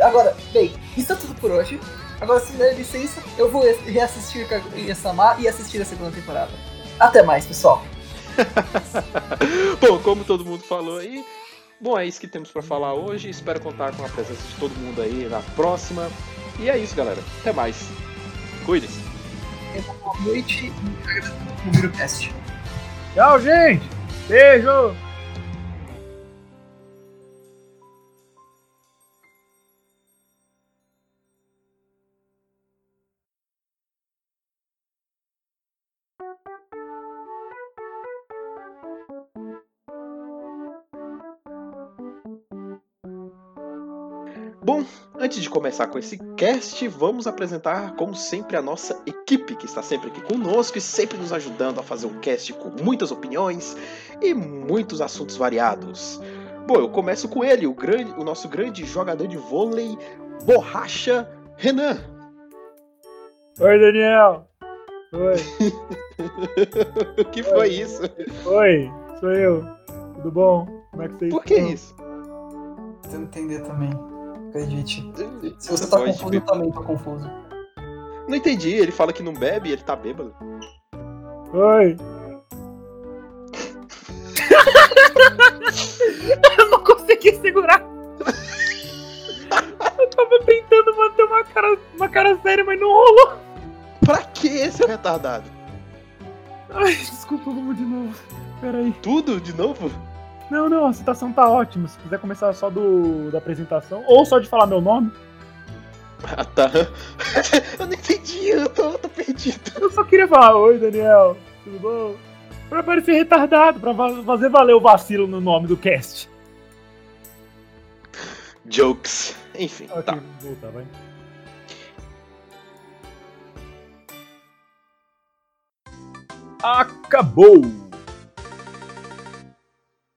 [SPEAKER 3] Agora, bem, isso é tudo por hoje. Agora, se me der licença, eu vou reassistir Kaguya-sama e assistir a segunda temporada. Até mais, pessoal. *laughs*
[SPEAKER 1] Bom, como todo mundo falou aí, bom, é isso que temos pra falar hoje. Espero contar com a presença de todo mundo aí na próxima. E é isso, galera. Até mais. Cuide-se.
[SPEAKER 3] Boa noite e agradeço por ouvir o cast.
[SPEAKER 2] Tchau, gente! Beijo!
[SPEAKER 1] Antes de começar com esse cast, vamos apresentar, como sempre, a nossa equipe que está sempre aqui conosco e sempre nos ajudando a fazer um cast com muitas opiniões e muitos assuntos variados. Bom, eu começo com ele, o, grande, o nosso grande jogador de vôlei, Borracha Renan.
[SPEAKER 2] Oi, Daniel! Oi,
[SPEAKER 1] o *laughs* que foi isso?
[SPEAKER 2] oi, sou eu. Tudo bom? Como é que vocês
[SPEAKER 1] Por que
[SPEAKER 2] estão?
[SPEAKER 1] isso?
[SPEAKER 3] Tentando entender também. Acredite. Se você tá
[SPEAKER 1] Pode
[SPEAKER 3] confuso, eu também tô confuso.
[SPEAKER 1] Não entendi, ele fala que não bebe e ele tá bêbado.
[SPEAKER 2] Oi! *laughs* eu não consegui segurar! *laughs* eu tava tentando manter uma cara, uma cara séria, mas não rolou!
[SPEAKER 1] Pra que, seu retardado?
[SPEAKER 2] Ai, desculpa, vamos de novo. Peraí.
[SPEAKER 1] Tudo de novo?
[SPEAKER 2] Não, não, a citação tá ótima. Se quiser começar só do, da apresentação, ou só de falar meu nome,
[SPEAKER 1] Ah, tá. *laughs* eu não entendi, eu tô, eu tô perdido.
[SPEAKER 2] eu só queria falar: Oi, Daniel, tudo bom? Pra parecer retardado, pra fazer valer o vacilo no nome do cast.
[SPEAKER 1] Jokes. Enfim,
[SPEAKER 2] Ok,
[SPEAKER 1] tá.
[SPEAKER 2] voltar, vai. Acabou!